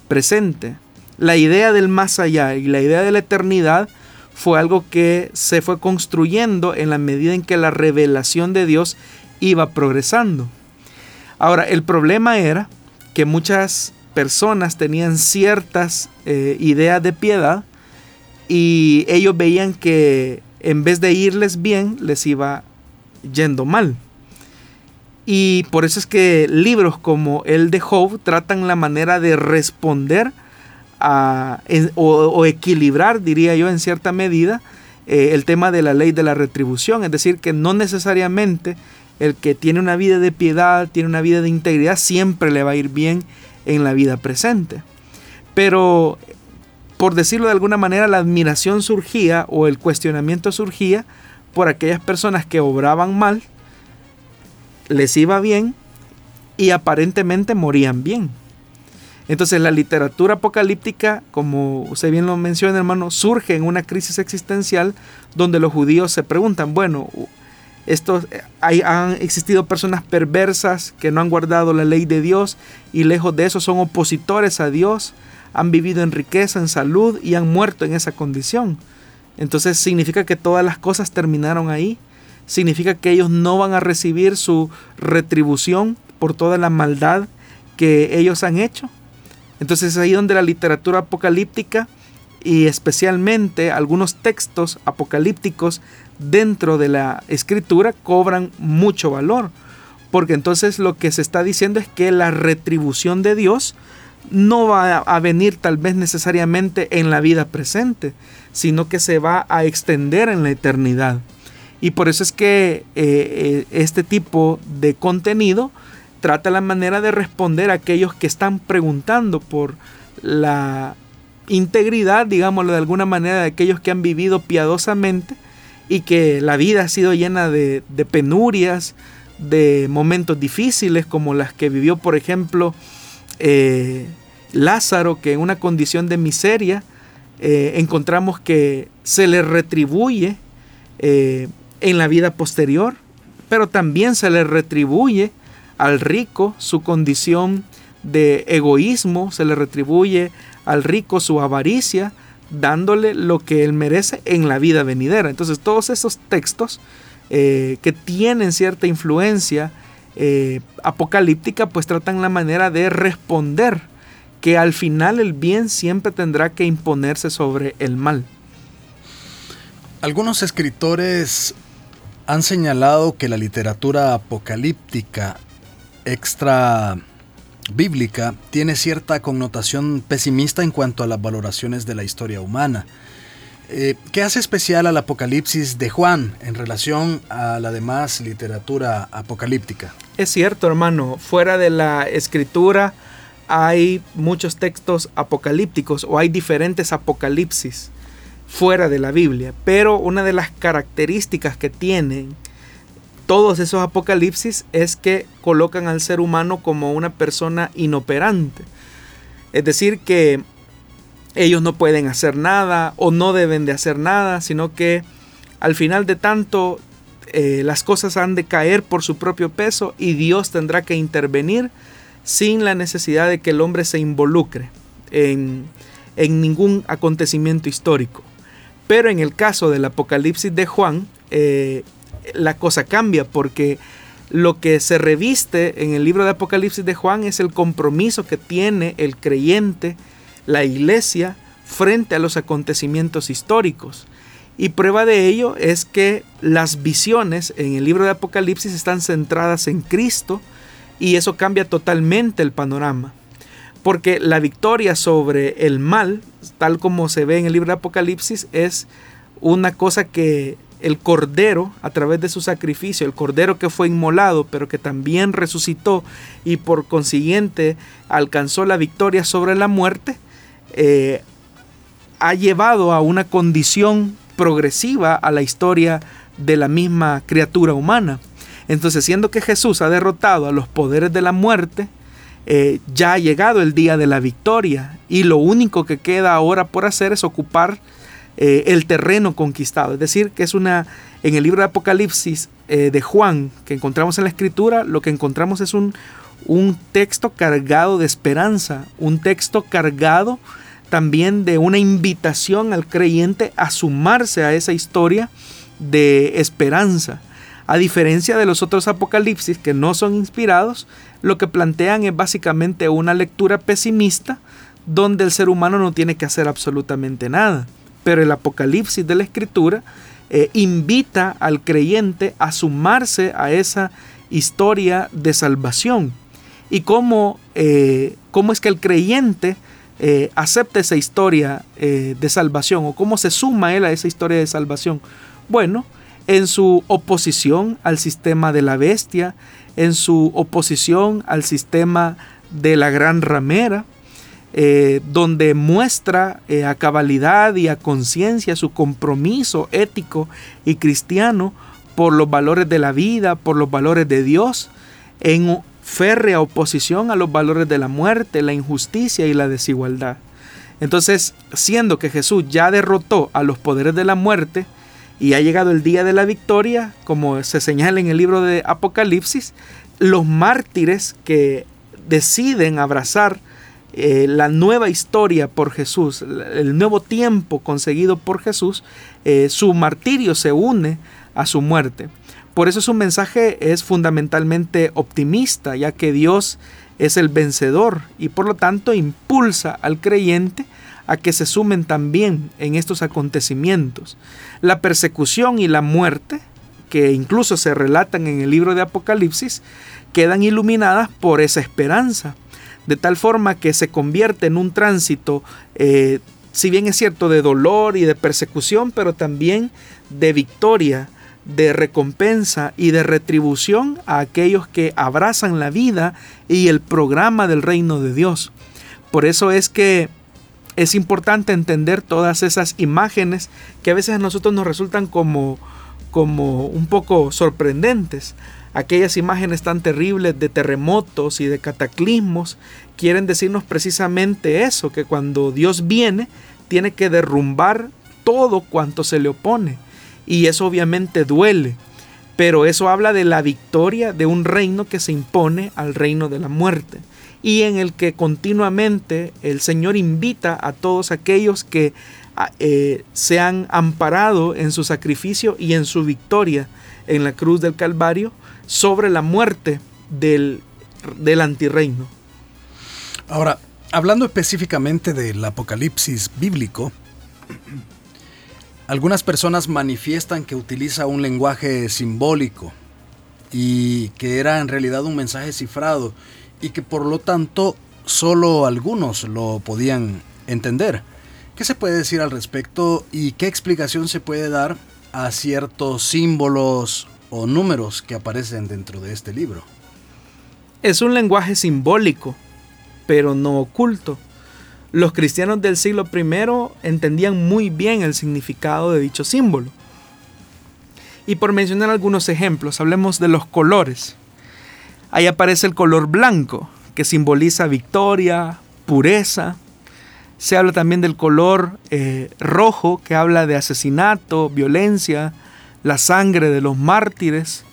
presente. La idea del más allá y la idea de la eternidad fue algo que se fue construyendo en la medida en que la revelación de Dios iba progresando. Ahora, el problema era que muchas personas tenían ciertas eh, ideas de piedad y ellos veían que en vez de irles bien, les iba yendo mal. Y por eso es que libros como el de Job tratan la manera de responder o, equilibrar, diría yo, en cierta medida, eh, el tema de la ley de la retribución. Es decir, que no necesariamente el que tiene una vida de piedad, tiene una vida de integridad, siempre le va a ir bien en la vida presente. Pero, por decirlo de alguna manera, la admiración surgía o el cuestionamiento surgía por aquellas personas que obraban mal, les iba bien y aparentemente morían bien. Entonces la literatura apocalíptica, como usted bien lo menciona hermano, surge en una crisis existencial donde los judíos se preguntan, bueno, estos, hay, han existido personas perversas que no han guardado la ley de Dios y lejos de eso son opositores a Dios, han vivido en riqueza, en salud y han muerto en esa condición. Entonces significa que todas las cosas terminaron ahí. Significa que ellos no van a recibir su retribución por toda la maldad que ellos han hecho. Entonces es ahí donde la literatura apocalíptica y especialmente algunos textos apocalípticos dentro de la escritura cobran mucho valor. Porque entonces lo que se está diciendo es que la retribución de Dios no va a venir tal vez necesariamente en la vida presente, sino que se va a extender en la eternidad. Y por eso es que eh, eh, este tipo de contenido trata la manera de responder a aquellos que están preguntando por la integridad, digámoslo de alguna manera, de aquellos que han vivido piadosamente y que la vida ha sido llena de, penurias, de momentos difíciles como las que vivió, por ejemplo, eh, Lázaro, que en una condición de miseria eh, encontramos que se le retribuye eh, en la vida posterior, pero también se le retribuye al rico su condición de egoísmo, se le retribuye al rico su avaricia, dándole lo que él merece en la vida venidera. Entonces todos esos textos eh, que tienen cierta influencia eh, apocalíptica, pues tratan la manera de responder que al final el bien siempre tendrá que imponerse sobre el mal. Algunos escritores han señalado que la literatura apocalíptica extra bíblica tiene cierta connotación pesimista en cuanto a las valoraciones de la historia humana. Eh, ¿Qué hace especial al Apocalipsis de Juan en relación a la demás literatura apocalíptica? Es cierto, hermano, fuera de la escritura hay muchos textos apocalípticos o hay diferentes apocalipsis fuera de la Biblia, pero una de las características que tienen todos esos apocalipsis es que colocan al ser humano como una persona inoperante. Es decir, que ellos no pueden hacer nada o no deben de hacer nada, sino que al final de tanto eh, las cosas han de caer por su propio peso y Dios tendrá que intervenir sin la necesidad de que el hombre se involucre en, ningún acontecimiento histórico. Pero en el caso del Apocalipsis de Juan, eh, la cosa cambia porque lo que se reviste en el libro de Apocalipsis de Juan es el compromiso que tiene el creyente, la iglesia, frente a los acontecimientos históricos. Y prueba de ello es que las visiones en el libro de Apocalipsis están centradas en Cristo y eso cambia totalmente el panorama. Porque la victoria sobre el mal, tal como se ve en el libro de Apocalipsis, es una cosa que el cordero a través de su sacrificio, el cordero que fue inmolado, pero que también resucitó y por consiguiente alcanzó la victoria sobre la muerte, eh, ha llevado a una condición progresiva a la historia de la misma criatura humana. Entonces, siendo que Jesús ha derrotado a los poderes de la muerte, eh, ya ha llegado el día de la victoria y lo único que queda ahora por hacer es ocupar eh, el terreno conquistado. Es decir, que es una, en el libro de Apocalipsis eh, de Juan que encontramos en la escritura, lo que encontramos es un, un texto cargado de esperanza, un texto cargado también de una invitación al creyente a sumarse a esa historia de esperanza. A diferencia de los otros apocalipsis que no son inspirados, lo que plantean es básicamente una lectura pesimista donde el ser humano no tiene que hacer absolutamente nada pero el Apocalipsis de la Escritura eh, invita al creyente a sumarse a esa historia de salvación. Y cómo, eh, cómo es que el creyente eh, acepta esa historia de salvación o cómo se suma él a esa historia de salvación. Bueno, en su oposición al sistema de la bestia, en su oposición al sistema de la gran ramera, eh, donde muestra eh, a cabalidad y a conciencia su compromiso ético y cristiano por los valores de la vida, por los valores de Dios, en férrea oposición a los valores de la muerte, la injusticia y la desigualdad. Entonces, siendo que Jesús ya derrotó a los poderes de la muerte y ha llegado el día de la victoria, como se señala en el libro de Apocalipsis, los mártires que deciden abrazar eh, la nueva historia por Jesús, el nuevo tiempo conseguido por Jesús, eh, su martirio se une a su muerte. Por eso su mensaje es fundamentalmente optimista, ya que Dios es el vencedor y por lo tanto impulsa al creyente a que se sumen también en estos acontecimientos. La persecución y la muerte, que incluso se relatan en el libro de Apocalipsis, quedan iluminadas por esa esperanza, de tal forma que se convierte en un tránsito, eh, si bien es cierto, de dolor y de persecución, pero también de victoria de recompensa y de retribución a aquellos que abrazan la vida y el programa del reino de Dios. Por eso es que es importante entender todas esas imágenes que a veces a nosotros nos resultan como, como un poco sorprendentes. Aquellas imágenes tan terribles de terremotos y de cataclismos quieren decirnos precisamente eso, que cuando Dios viene tiene que derrumbar todo cuanto se le opone. Y eso obviamente duele, pero eso habla de la victoria de un reino que se impone al reino de la muerte y en el que continuamente el Señor invita a todos aquellos que eh, se han amparado en su sacrificio y en su victoria en la cruz del Calvario sobre la muerte del, del antirreino. Ahora, hablando específicamente del apocalipsis bíblico, algunas personas manifiestan que utiliza un lenguaje simbólico y que era en realidad un mensaje cifrado y que por lo tanto solo algunos lo podían entender. ¿Qué se puede decir al respecto y qué explicación se puede dar a ciertos símbolos o números que aparecen dentro de este libro? Es un lenguaje simbólico, pero no oculto. Los cristianos del siglo I entendían muy bien el significado de dicho símbolo. Y por mencionar algunos ejemplos, hablemos de los colores. Ahí aparece el color blanco, que simboliza victoria, pureza. Se habla también del color eh, rojo, que habla de asesinato, violencia, la sangre de los mártires.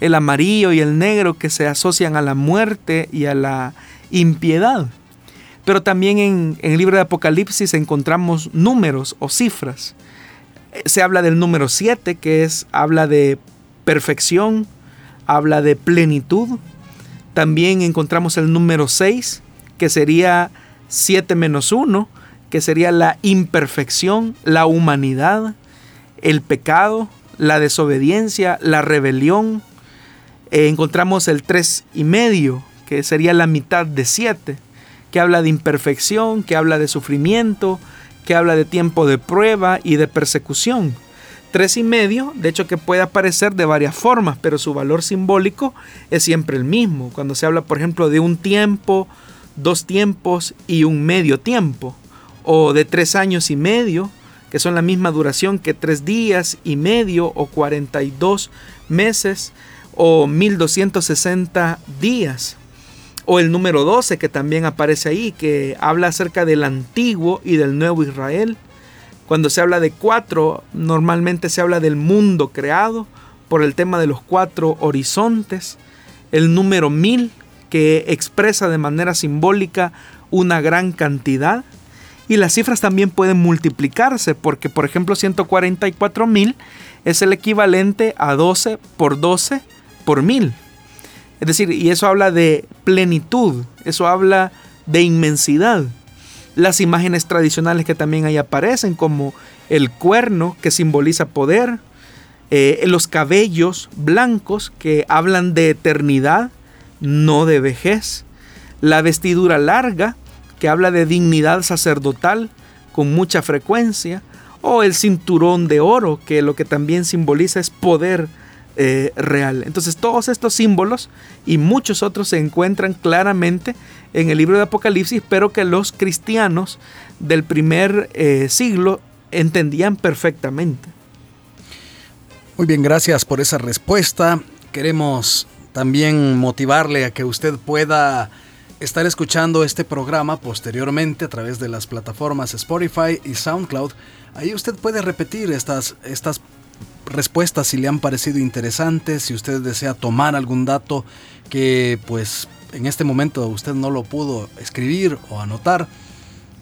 El amarillo y el negro que se asocian a la muerte y a la impiedad. Pero también en, el libro de Apocalipsis encontramos números o cifras. Se habla del número 7, que es, habla de perfección, habla de plenitud. También encontramos el número 6, que sería 7 menos 1, que sería la imperfección, la humanidad, el pecado, la desobediencia, la rebelión. Eh, encontramos el 3 y medio, que sería la mitad de 7 que habla de imperfección, que habla de sufrimiento, que habla de tiempo de prueba y de persecución. Tres y medio, de hecho que puede aparecer de varias formas, pero su valor simbólico es siempre el mismo. Cuando se habla, por ejemplo, de un tiempo, dos tiempos y un medio tiempo, o de tres años y medio, que son la misma duración que tres días y medio o 42 meses o 1260 días o el número 12 que también aparece ahí, que habla acerca del antiguo y del nuevo Israel. Cuando se habla de cuatro, normalmente se habla del mundo creado por el tema de los cuatro horizontes. El número mil, que expresa de manera simbólica una gran cantidad. Y las cifras también pueden multiplicarse, porque por ejemplo 144 mil es el equivalente a 12 por 12 por mil. Es decir, y eso habla de plenitud, eso habla de inmensidad. Las imágenes tradicionales que también ahí aparecen, como el cuerno que simboliza poder, eh, los cabellos blancos que hablan de eternidad, no de vejez, la vestidura larga que habla de dignidad sacerdotal con mucha frecuencia, o el cinturón de oro que lo que también simboliza es poder eh, real. Entonces todos estos símbolos y muchos otros se encuentran claramente en el libro de Apocalipsis, pero que los cristianos del primer eh, siglo entendían perfectamente. Muy bien, gracias por esa respuesta. Queremos también motivarle a que usted pueda estar escuchando este programa posteriormente a través de las plataformas Spotify y SoundCloud. Ahí usted puede repetir estas, estas respuestas si le han parecido interesantes, si usted desea tomar algún dato que pues en este momento usted no lo pudo escribir o anotar.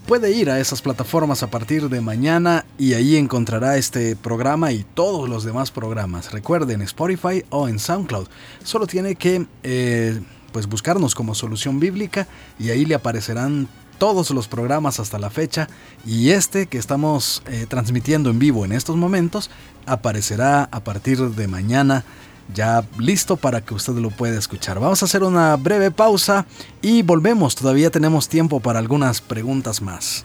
Puede ir a esas plataformas a partir de mañana y ahí encontrará este programa y todos los demás programas. Recuerden Spotify o en SoundCloud. Solo tiene que eh, pues buscarnos como solución bíblica y ahí le aparecerán todos los programas hasta la fecha y este que estamos eh, transmitiendo en vivo en estos momentos aparecerá a partir de mañana ya listo para que usted lo pueda escuchar. Vamos a hacer una breve pausa y volvemos, todavía tenemos tiempo para algunas preguntas más.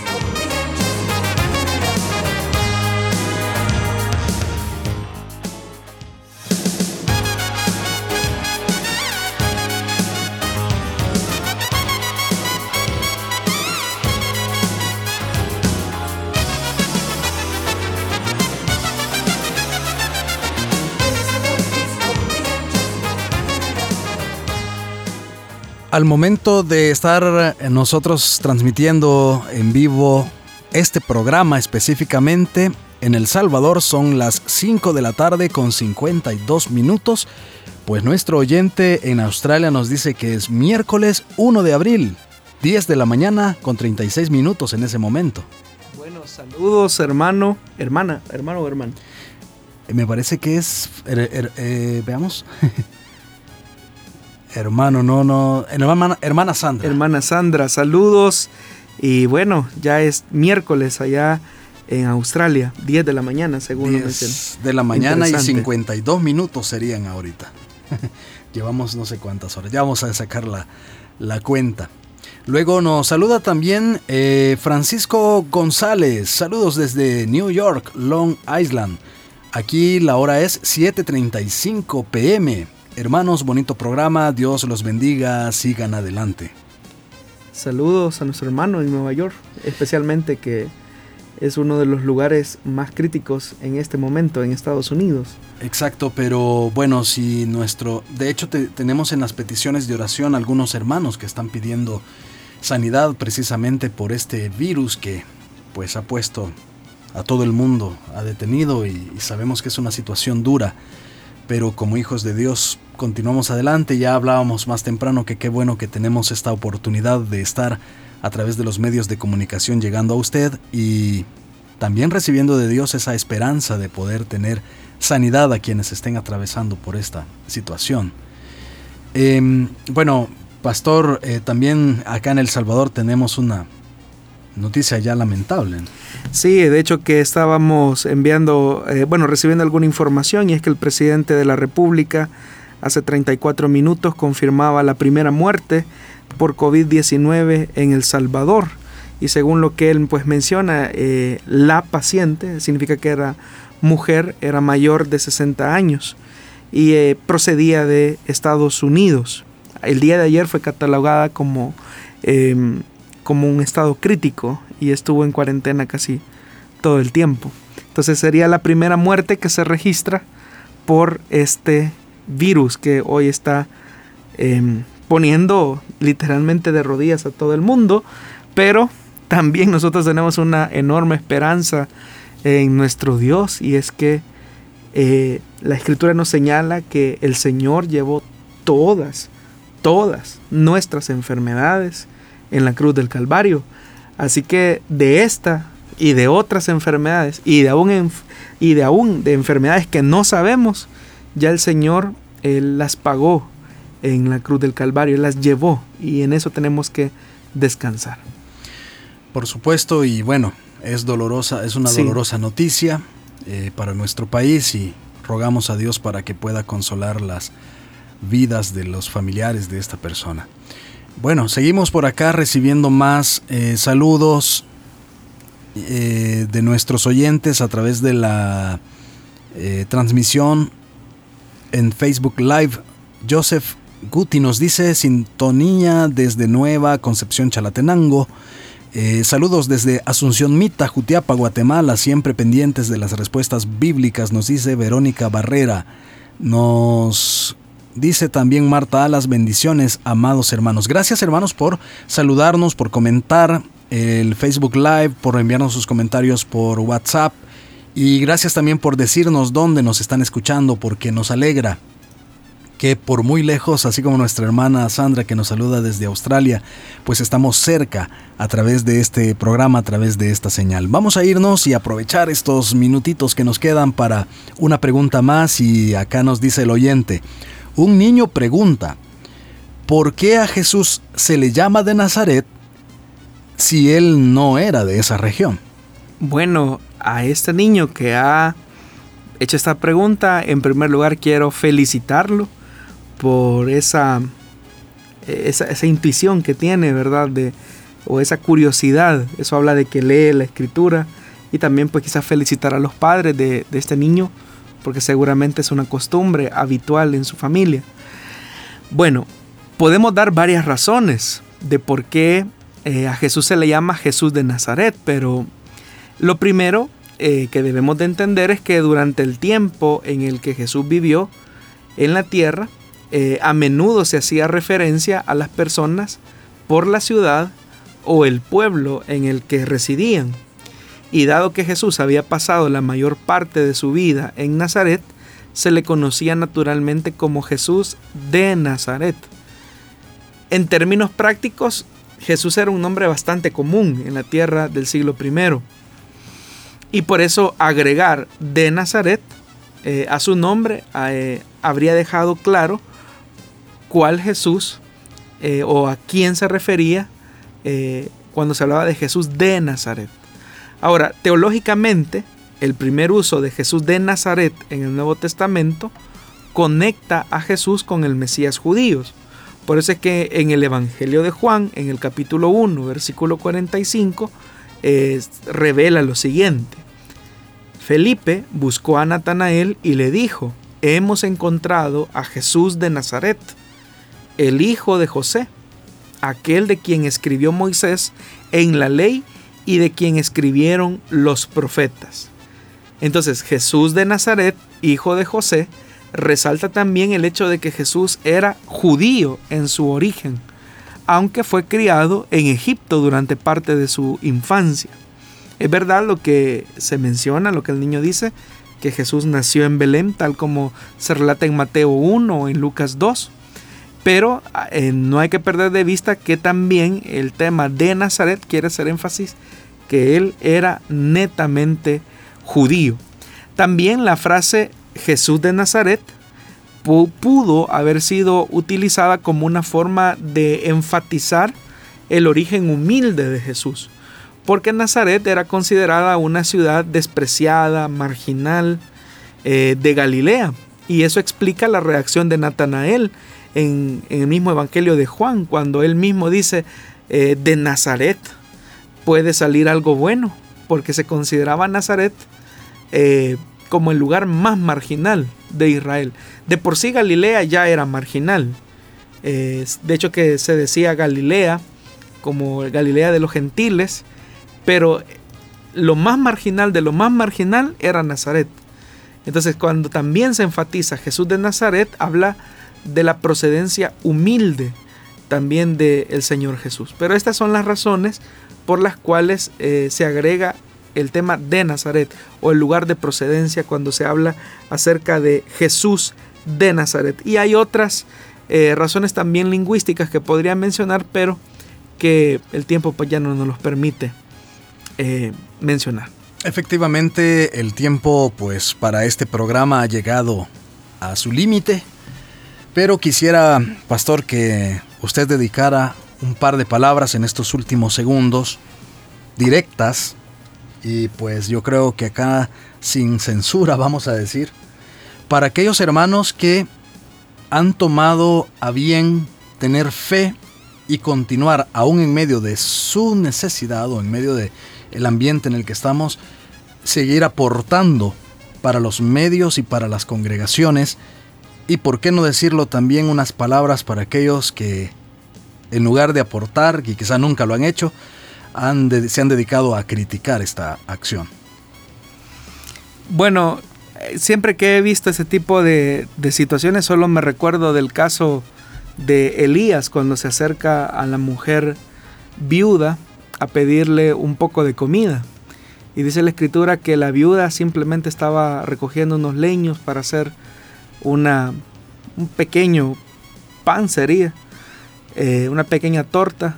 Al momento de estar nosotros transmitiendo en vivo este programa específicamente, en El Salvador son las 5 de la tarde con 52 minutos, pues nuestro oyente en Australia nos dice que es miércoles 1 de abril, 10 de la mañana con 36 minutos en ese momento. Bueno, saludos hermano, hermana, hermano o hermano. Me parece que es, eh, veamos. Hermano, no, no. Hermana, hermana Sandra. Hermana Sandra, saludos. Y bueno, ya es miércoles allá en Australia, 10 de la mañana, según 10 de la mañana y 52 minutos serían ahorita. Llevamos no sé cuántas horas. Ya vamos a sacar la, la cuenta. Luego nos saluda también eh, Francisco González. Saludos desde New York, Long Island. Aquí la hora es 7.35 pm. Hermanos, bonito programa, Dios los bendiga, sigan adelante. Saludos a nuestro hermano en Nueva York, especialmente que es uno de los lugares más críticos en este momento en Estados Unidos. Exacto, pero bueno, si nuestro, de hecho tenemos en las peticiones de oración algunos hermanos que están pidiendo sanidad precisamente por este virus que pues ha puesto a todo el mundo, ha detenido y sabemos que es una situación dura pero como hijos de Dios continuamos adelante. Ya hablábamos más temprano que qué bueno que tenemos esta oportunidad de estar a través de los medios de comunicación llegando a usted y también recibiendo de Dios esa esperanza de poder tener sanidad a quienes estén atravesando por esta situación. Em, bueno, pastor, eh, también acá en El Salvador tenemos una noticia ya lamentable. Sí, de hecho que estábamos enviando, eh, bueno, recibiendo alguna información y es que el presidente de la República hace 34 minutos confirmaba la primera muerte por COVID-19 en El Salvador. Y según lo que él pues menciona, eh, la paciente, significa que era mujer, era mayor de 60 años y eh, procedía de Estados Unidos. El día de ayer fue catalogada como em, como un estado crítico y estuvo en cuarentena casi todo el tiempo. Entonces sería la primera muerte que se registra por este virus que hoy está em, poniendo literalmente de rodillas a todo el mundo, pero también nosotros tenemos una enorme esperanza en nuestro Dios y es que eh, la escritura nos señala que el Señor llevó todas, todas nuestras enfermedades en la cruz del Calvario. Así que de esta y de otras enfermedades y de aún, y de, aún de enfermedades que no sabemos, ya el Señor las pagó en la cruz del Calvario, las llevó y en eso tenemos que descansar. Por supuesto y bueno, es dolorosa, es una dolorosa noticia eh, para nuestro país y rogamos a Dios para que pueda consolar las vidas de los familiares de esta persona. Bueno, seguimos por acá recibiendo más eh, saludos eh, de nuestros oyentes a través de la eh, transmisión en Facebook Live. Joseph Guti nos dice sintonía desde Nueva Concepción Chalatenango. saludos desde Asunción Mita, Jutiapa, Guatemala, siempre pendientes de las respuestas bíblicas, nos dice Verónica Barrera. Nos Dice también Marta Alas, bendiciones, amados hermanos. Gracias hermanos por saludarnos, por comentar el Facebook Live, por enviarnos sus comentarios por WhatsApp y gracias también por decirnos dónde nos están escuchando porque nos alegra que por muy lejos, así como nuestra hermana Sandra que nos saluda desde Australia, pues estamos cerca a través de este programa, a través de esta señal. Vamos a irnos y aprovechar estos minutitos que nos quedan para una pregunta más y acá nos dice el oyente, un niño pregunta, ¿por qué a Jesús se le llama de Nazaret si él no era de esa región? Bueno, a este niño que ha hecho esta pregunta, en primer lugar quiero felicitarlo por esa, esa, intuición que tiene, ¿verdad? De, o esa curiosidad. Eso habla de que lee la escritura. Y también pues quizás felicitar a los padres de, de este niño porque seguramente es una costumbre habitual en su familia. Bueno, podemos dar varias razones de por qué eh, a Jesús se le llama Jesús de Nazaret, pero lo primero eh, que debemos de entender es que durante el tiempo en el que Jesús vivió en la tierra, eh, a menudo se hacía referencia a las personas por la ciudad o el pueblo en el que residían. Y dado que Jesús había pasado la mayor parte de su vida en Nazaret, se le conocía naturalmente como Jesús de Nazaret. En términos prácticos, Jesús era un nombre bastante común en la tierra del siglo I. Y por eso agregar de Nazaret eh, a su nombre eh, habría dejado claro cuál Jesús eh, o a quién se refería cuando se hablaba de Jesús de Nazaret. Ahora, teológicamente, el primer uso de Jesús de Nazaret en el Nuevo Testamento conecta a Jesús con el Mesías judíos. Por eso es que en el Evangelio de Juan, en el capítulo 1, versículo 45, revela lo siguiente. Felipe buscó a Natanael y le dijo, hemos encontrado a Jesús de Nazaret, el hijo de José, aquel de quien escribió Moisés en la ley y de quien escribieron los profetas. Entonces Jesús de Nazaret, hijo de José, resalta también el hecho de que Jesús era judío en su origen, aunque fue criado en Egipto durante parte de su infancia. Es verdad lo que se menciona, lo que el niño dice, que Jesús nació en Belén, tal como se relata en Mateo 1 o en Lucas 2. Pero eh, no hay que perder de vista que también el tema de Nazaret quiere hacer énfasis que él era netamente judío. También la frase Jesús de Nazaret pudo haber sido utilizada como una forma de enfatizar el origen humilde de Jesús, porque Nazaret era considerada una ciudad despreciada, marginal eh, de Galilea, y eso explica la reacción de Natanael en, el mismo Evangelio de Juan, cuando él mismo dice, eh, de Nazaret puede salir algo bueno, porque se consideraba Nazaret eh, como el lugar más marginal de Israel. De por sí Galilea ya era marginal. de hecho que se decía Galilea como Galilea de los gentiles, pero lo más marginal de lo más marginal era Nazaret. Entonces cuando también se enfatiza Jesús de Nazaret, habla de la procedencia humilde también del Señor Jesús. Pero estas son las razones por las cuales eh, se agrega el tema de Nazaret o el lugar de procedencia cuando se habla acerca de Jesús de Nazaret. Y hay otras eh, razones también lingüísticas que podría mencionar, pero que el tiempo pues ya no nos los permite eh, mencionar. Efectivamente, el tiempo pues para este programa ha llegado a su límite. Pero quisiera, pastor, que usted dedicara un par de palabras en estos últimos segundos, directas, y pues yo creo que acá sin censura, vamos a decir, para aquellos hermanos que han tomado a bien tener fe y continuar aún en medio de su necesidad o en medio de el ambiente en el que estamos, seguir aportando para los medios y para las congregaciones y por qué no decirlo también unas palabras para aquellos que en lugar de aportar, y quizá nunca lo han hecho, se han dedicado a criticar esta acción. Bueno, siempre que he visto ese tipo de, de, situaciones, solo me recuerdo del caso de Elías cuando se acerca a la mujer viuda a pedirle un poco de comida. Y dice la escritura que la viuda simplemente estaba recogiendo unos leños para hacer una, un pequeño pan, sería, eh, una pequeña torta.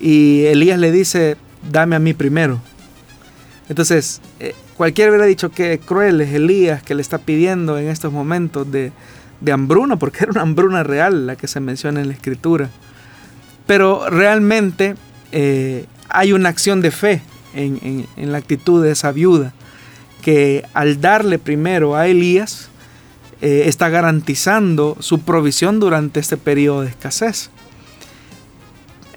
Y Elías le dice, dame a mí primero. Entonces, eh, cualquiera hubiera dicho que cruel es Elías que le está pidiendo en estos momentos de, de hambruna, porque era una hambruna real la que se menciona en la escritura. Pero realmente eh, hay una acción de fe en, la actitud de esa viuda, que al darle primero a Elías, eh, está garantizando su provisión durante este periodo de escasez.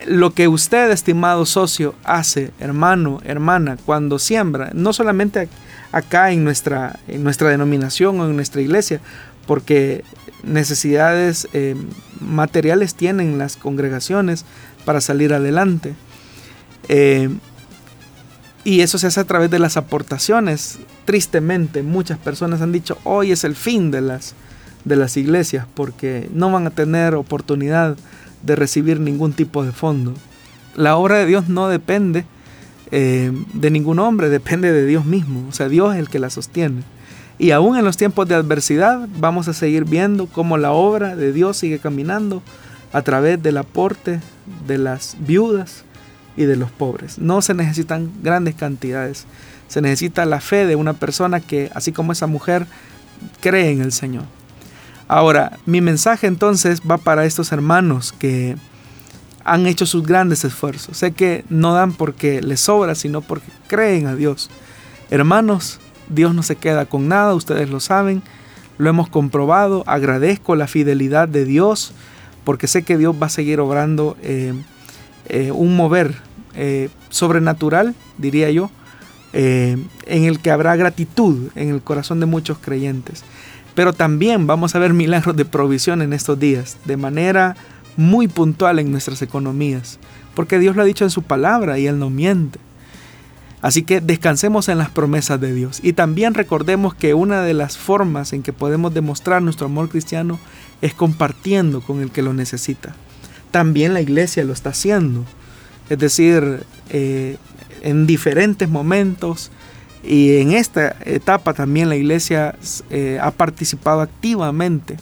Lo que usted, estimado socio, hace, hermano, hermana, cuando siembra, no solamente acá en nuestra, en nuestra denominación o en nuestra iglesia, porque necesidades eh, materiales tienen las congregaciones para salir adelante. Eh, y eso se hace a través de las aportaciones. Tristemente, muchas personas han dicho, hoy es el fin de las, de las iglesias porque no van a tener oportunidad de recibir ningún tipo de fondo. La obra de Dios no depende eh, de ningún hombre, depende de Dios mismo. O sea, Dios es el que la sostiene. Y aún en los tiempos de adversidad vamos a seguir viendo cómo la obra de Dios sigue caminando a través del aporte de las viudas, y de los pobres. No se necesitan grandes cantidades. Se necesita la fe de una persona que, así como esa mujer, cree en el Señor. Ahora, mi mensaje entonces va para estos hermanos que han hecho sus grandes esfuerzos. Sé que no dan porque les sobra, sino porque creen a Dios. Hermanos, Dios no se queda con nada, ustedes lo saben, lo hemos comprobado. Agradezco la fidelidad de Dios porque sé que Dios va a seguir obrando eh, eh, un mover eh, sobrenatural, diría yo, eh, en el que habrá gratitud en el corazón de muchos creyentes. Pero también vamos a ver milagros de provisión en estos días, de manera muy puntual en nuestras economías, porque Dios lo ha dicho en su palabra y Él no miente. Así que descansemos en las promesas de Dios y también recordemos que una de las formas en que podemos demostrar nuestro amor cristiano es compartiendo con el que lo necesita también la iglesia lo está haciendo. Es decir, eh, en diferentes momentos y en esta etapa también la iglesia eh, ha participado activamente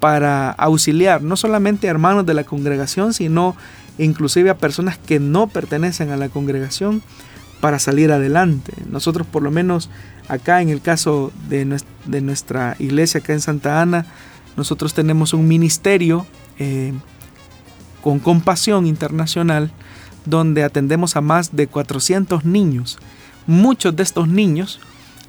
para auxiliar no solamente a hermanos de la congregación, sino inclusive a personas que no pertenecen a la congregación para salir adelante. Nosotros por lo menos acá en el caso de nuestra, iglesia acá en Santa Ana, nosotros tenemos un ministerio eh, con Compasión Internacional, donde atendemos a más de 400 niños. Muchos de estos niños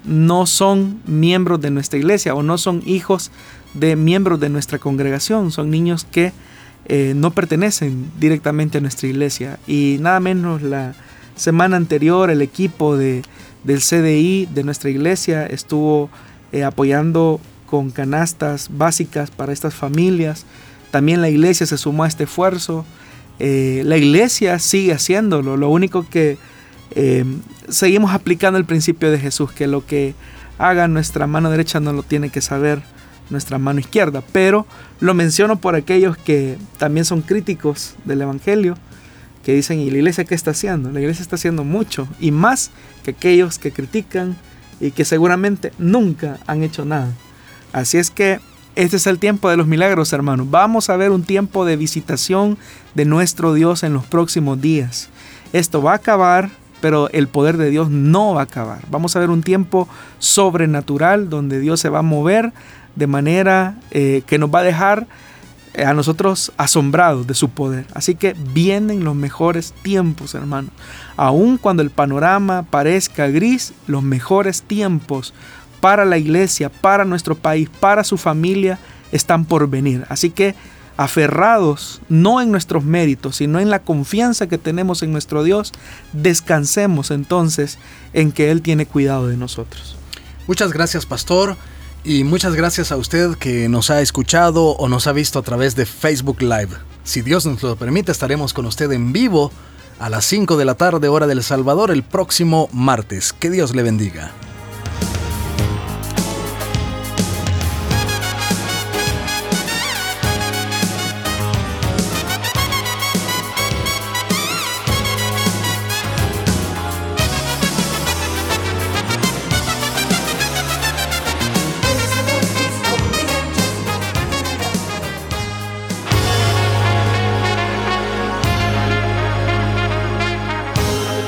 no son miembros de nuestra iglesia o no son hijos de miembros de nuestra congregación, son niños que eh, no pertenecen directamente a nuestra iglesia. Y nada menos la semana anterior el equipo de, del CDI de nuestra iglesia estuvo eh, apoyando con canastas básicas para estas familias también la iglesia se sumó a este esfuerzo. Eh, la iglesia sigue haciéndolo. Lo único que eh, seguimos aplicando el principio de Jesús, que lo que haga nuestra mano derecha no lo tiene que saber nuestra mano izquierda. Pero lo menciono por aquellos que también son críticos del Evangelio, que dicen, ¿y la iglesia qué está haciendo? La iglesia está haciendo mucho y más que aquellos que critican y que seguramente nunca han hecho nada. Así es que este es el tiempo de los milagros, hermanos. Vamos a ver un tiempo de visitación de nuestro Dios en los próximos días. Esto va a acabar, pero el poder de Dios no va a acabar. Vamos a ver un tiempo sobrenatural donde Dios se va a mover de manera eh, que nos va a dejar eh, a nosotros asombrados de su poder. Así que vienen los mejores tiempos, hermanos. Aun cuando el panorama parezca gris, los mejores tiempos para la iglesia, para nuestro país, para su familia, están por venir. Así que aferrados no en nuestros méritos, sino en la confianza que tenemos en nuestro Dios, descansemos entonces en que Él tiene cuidado de nosotros. Muchas gracias, pastor. Y muchas gracias a usted que nos ha escuchado o nos ha visto a través de Facebook Live. Si Dios nos lo permite, estaremos con usted en vivo a las 5 de la tarde hora del Salvador el próximo martes. Que Dios le bendiga.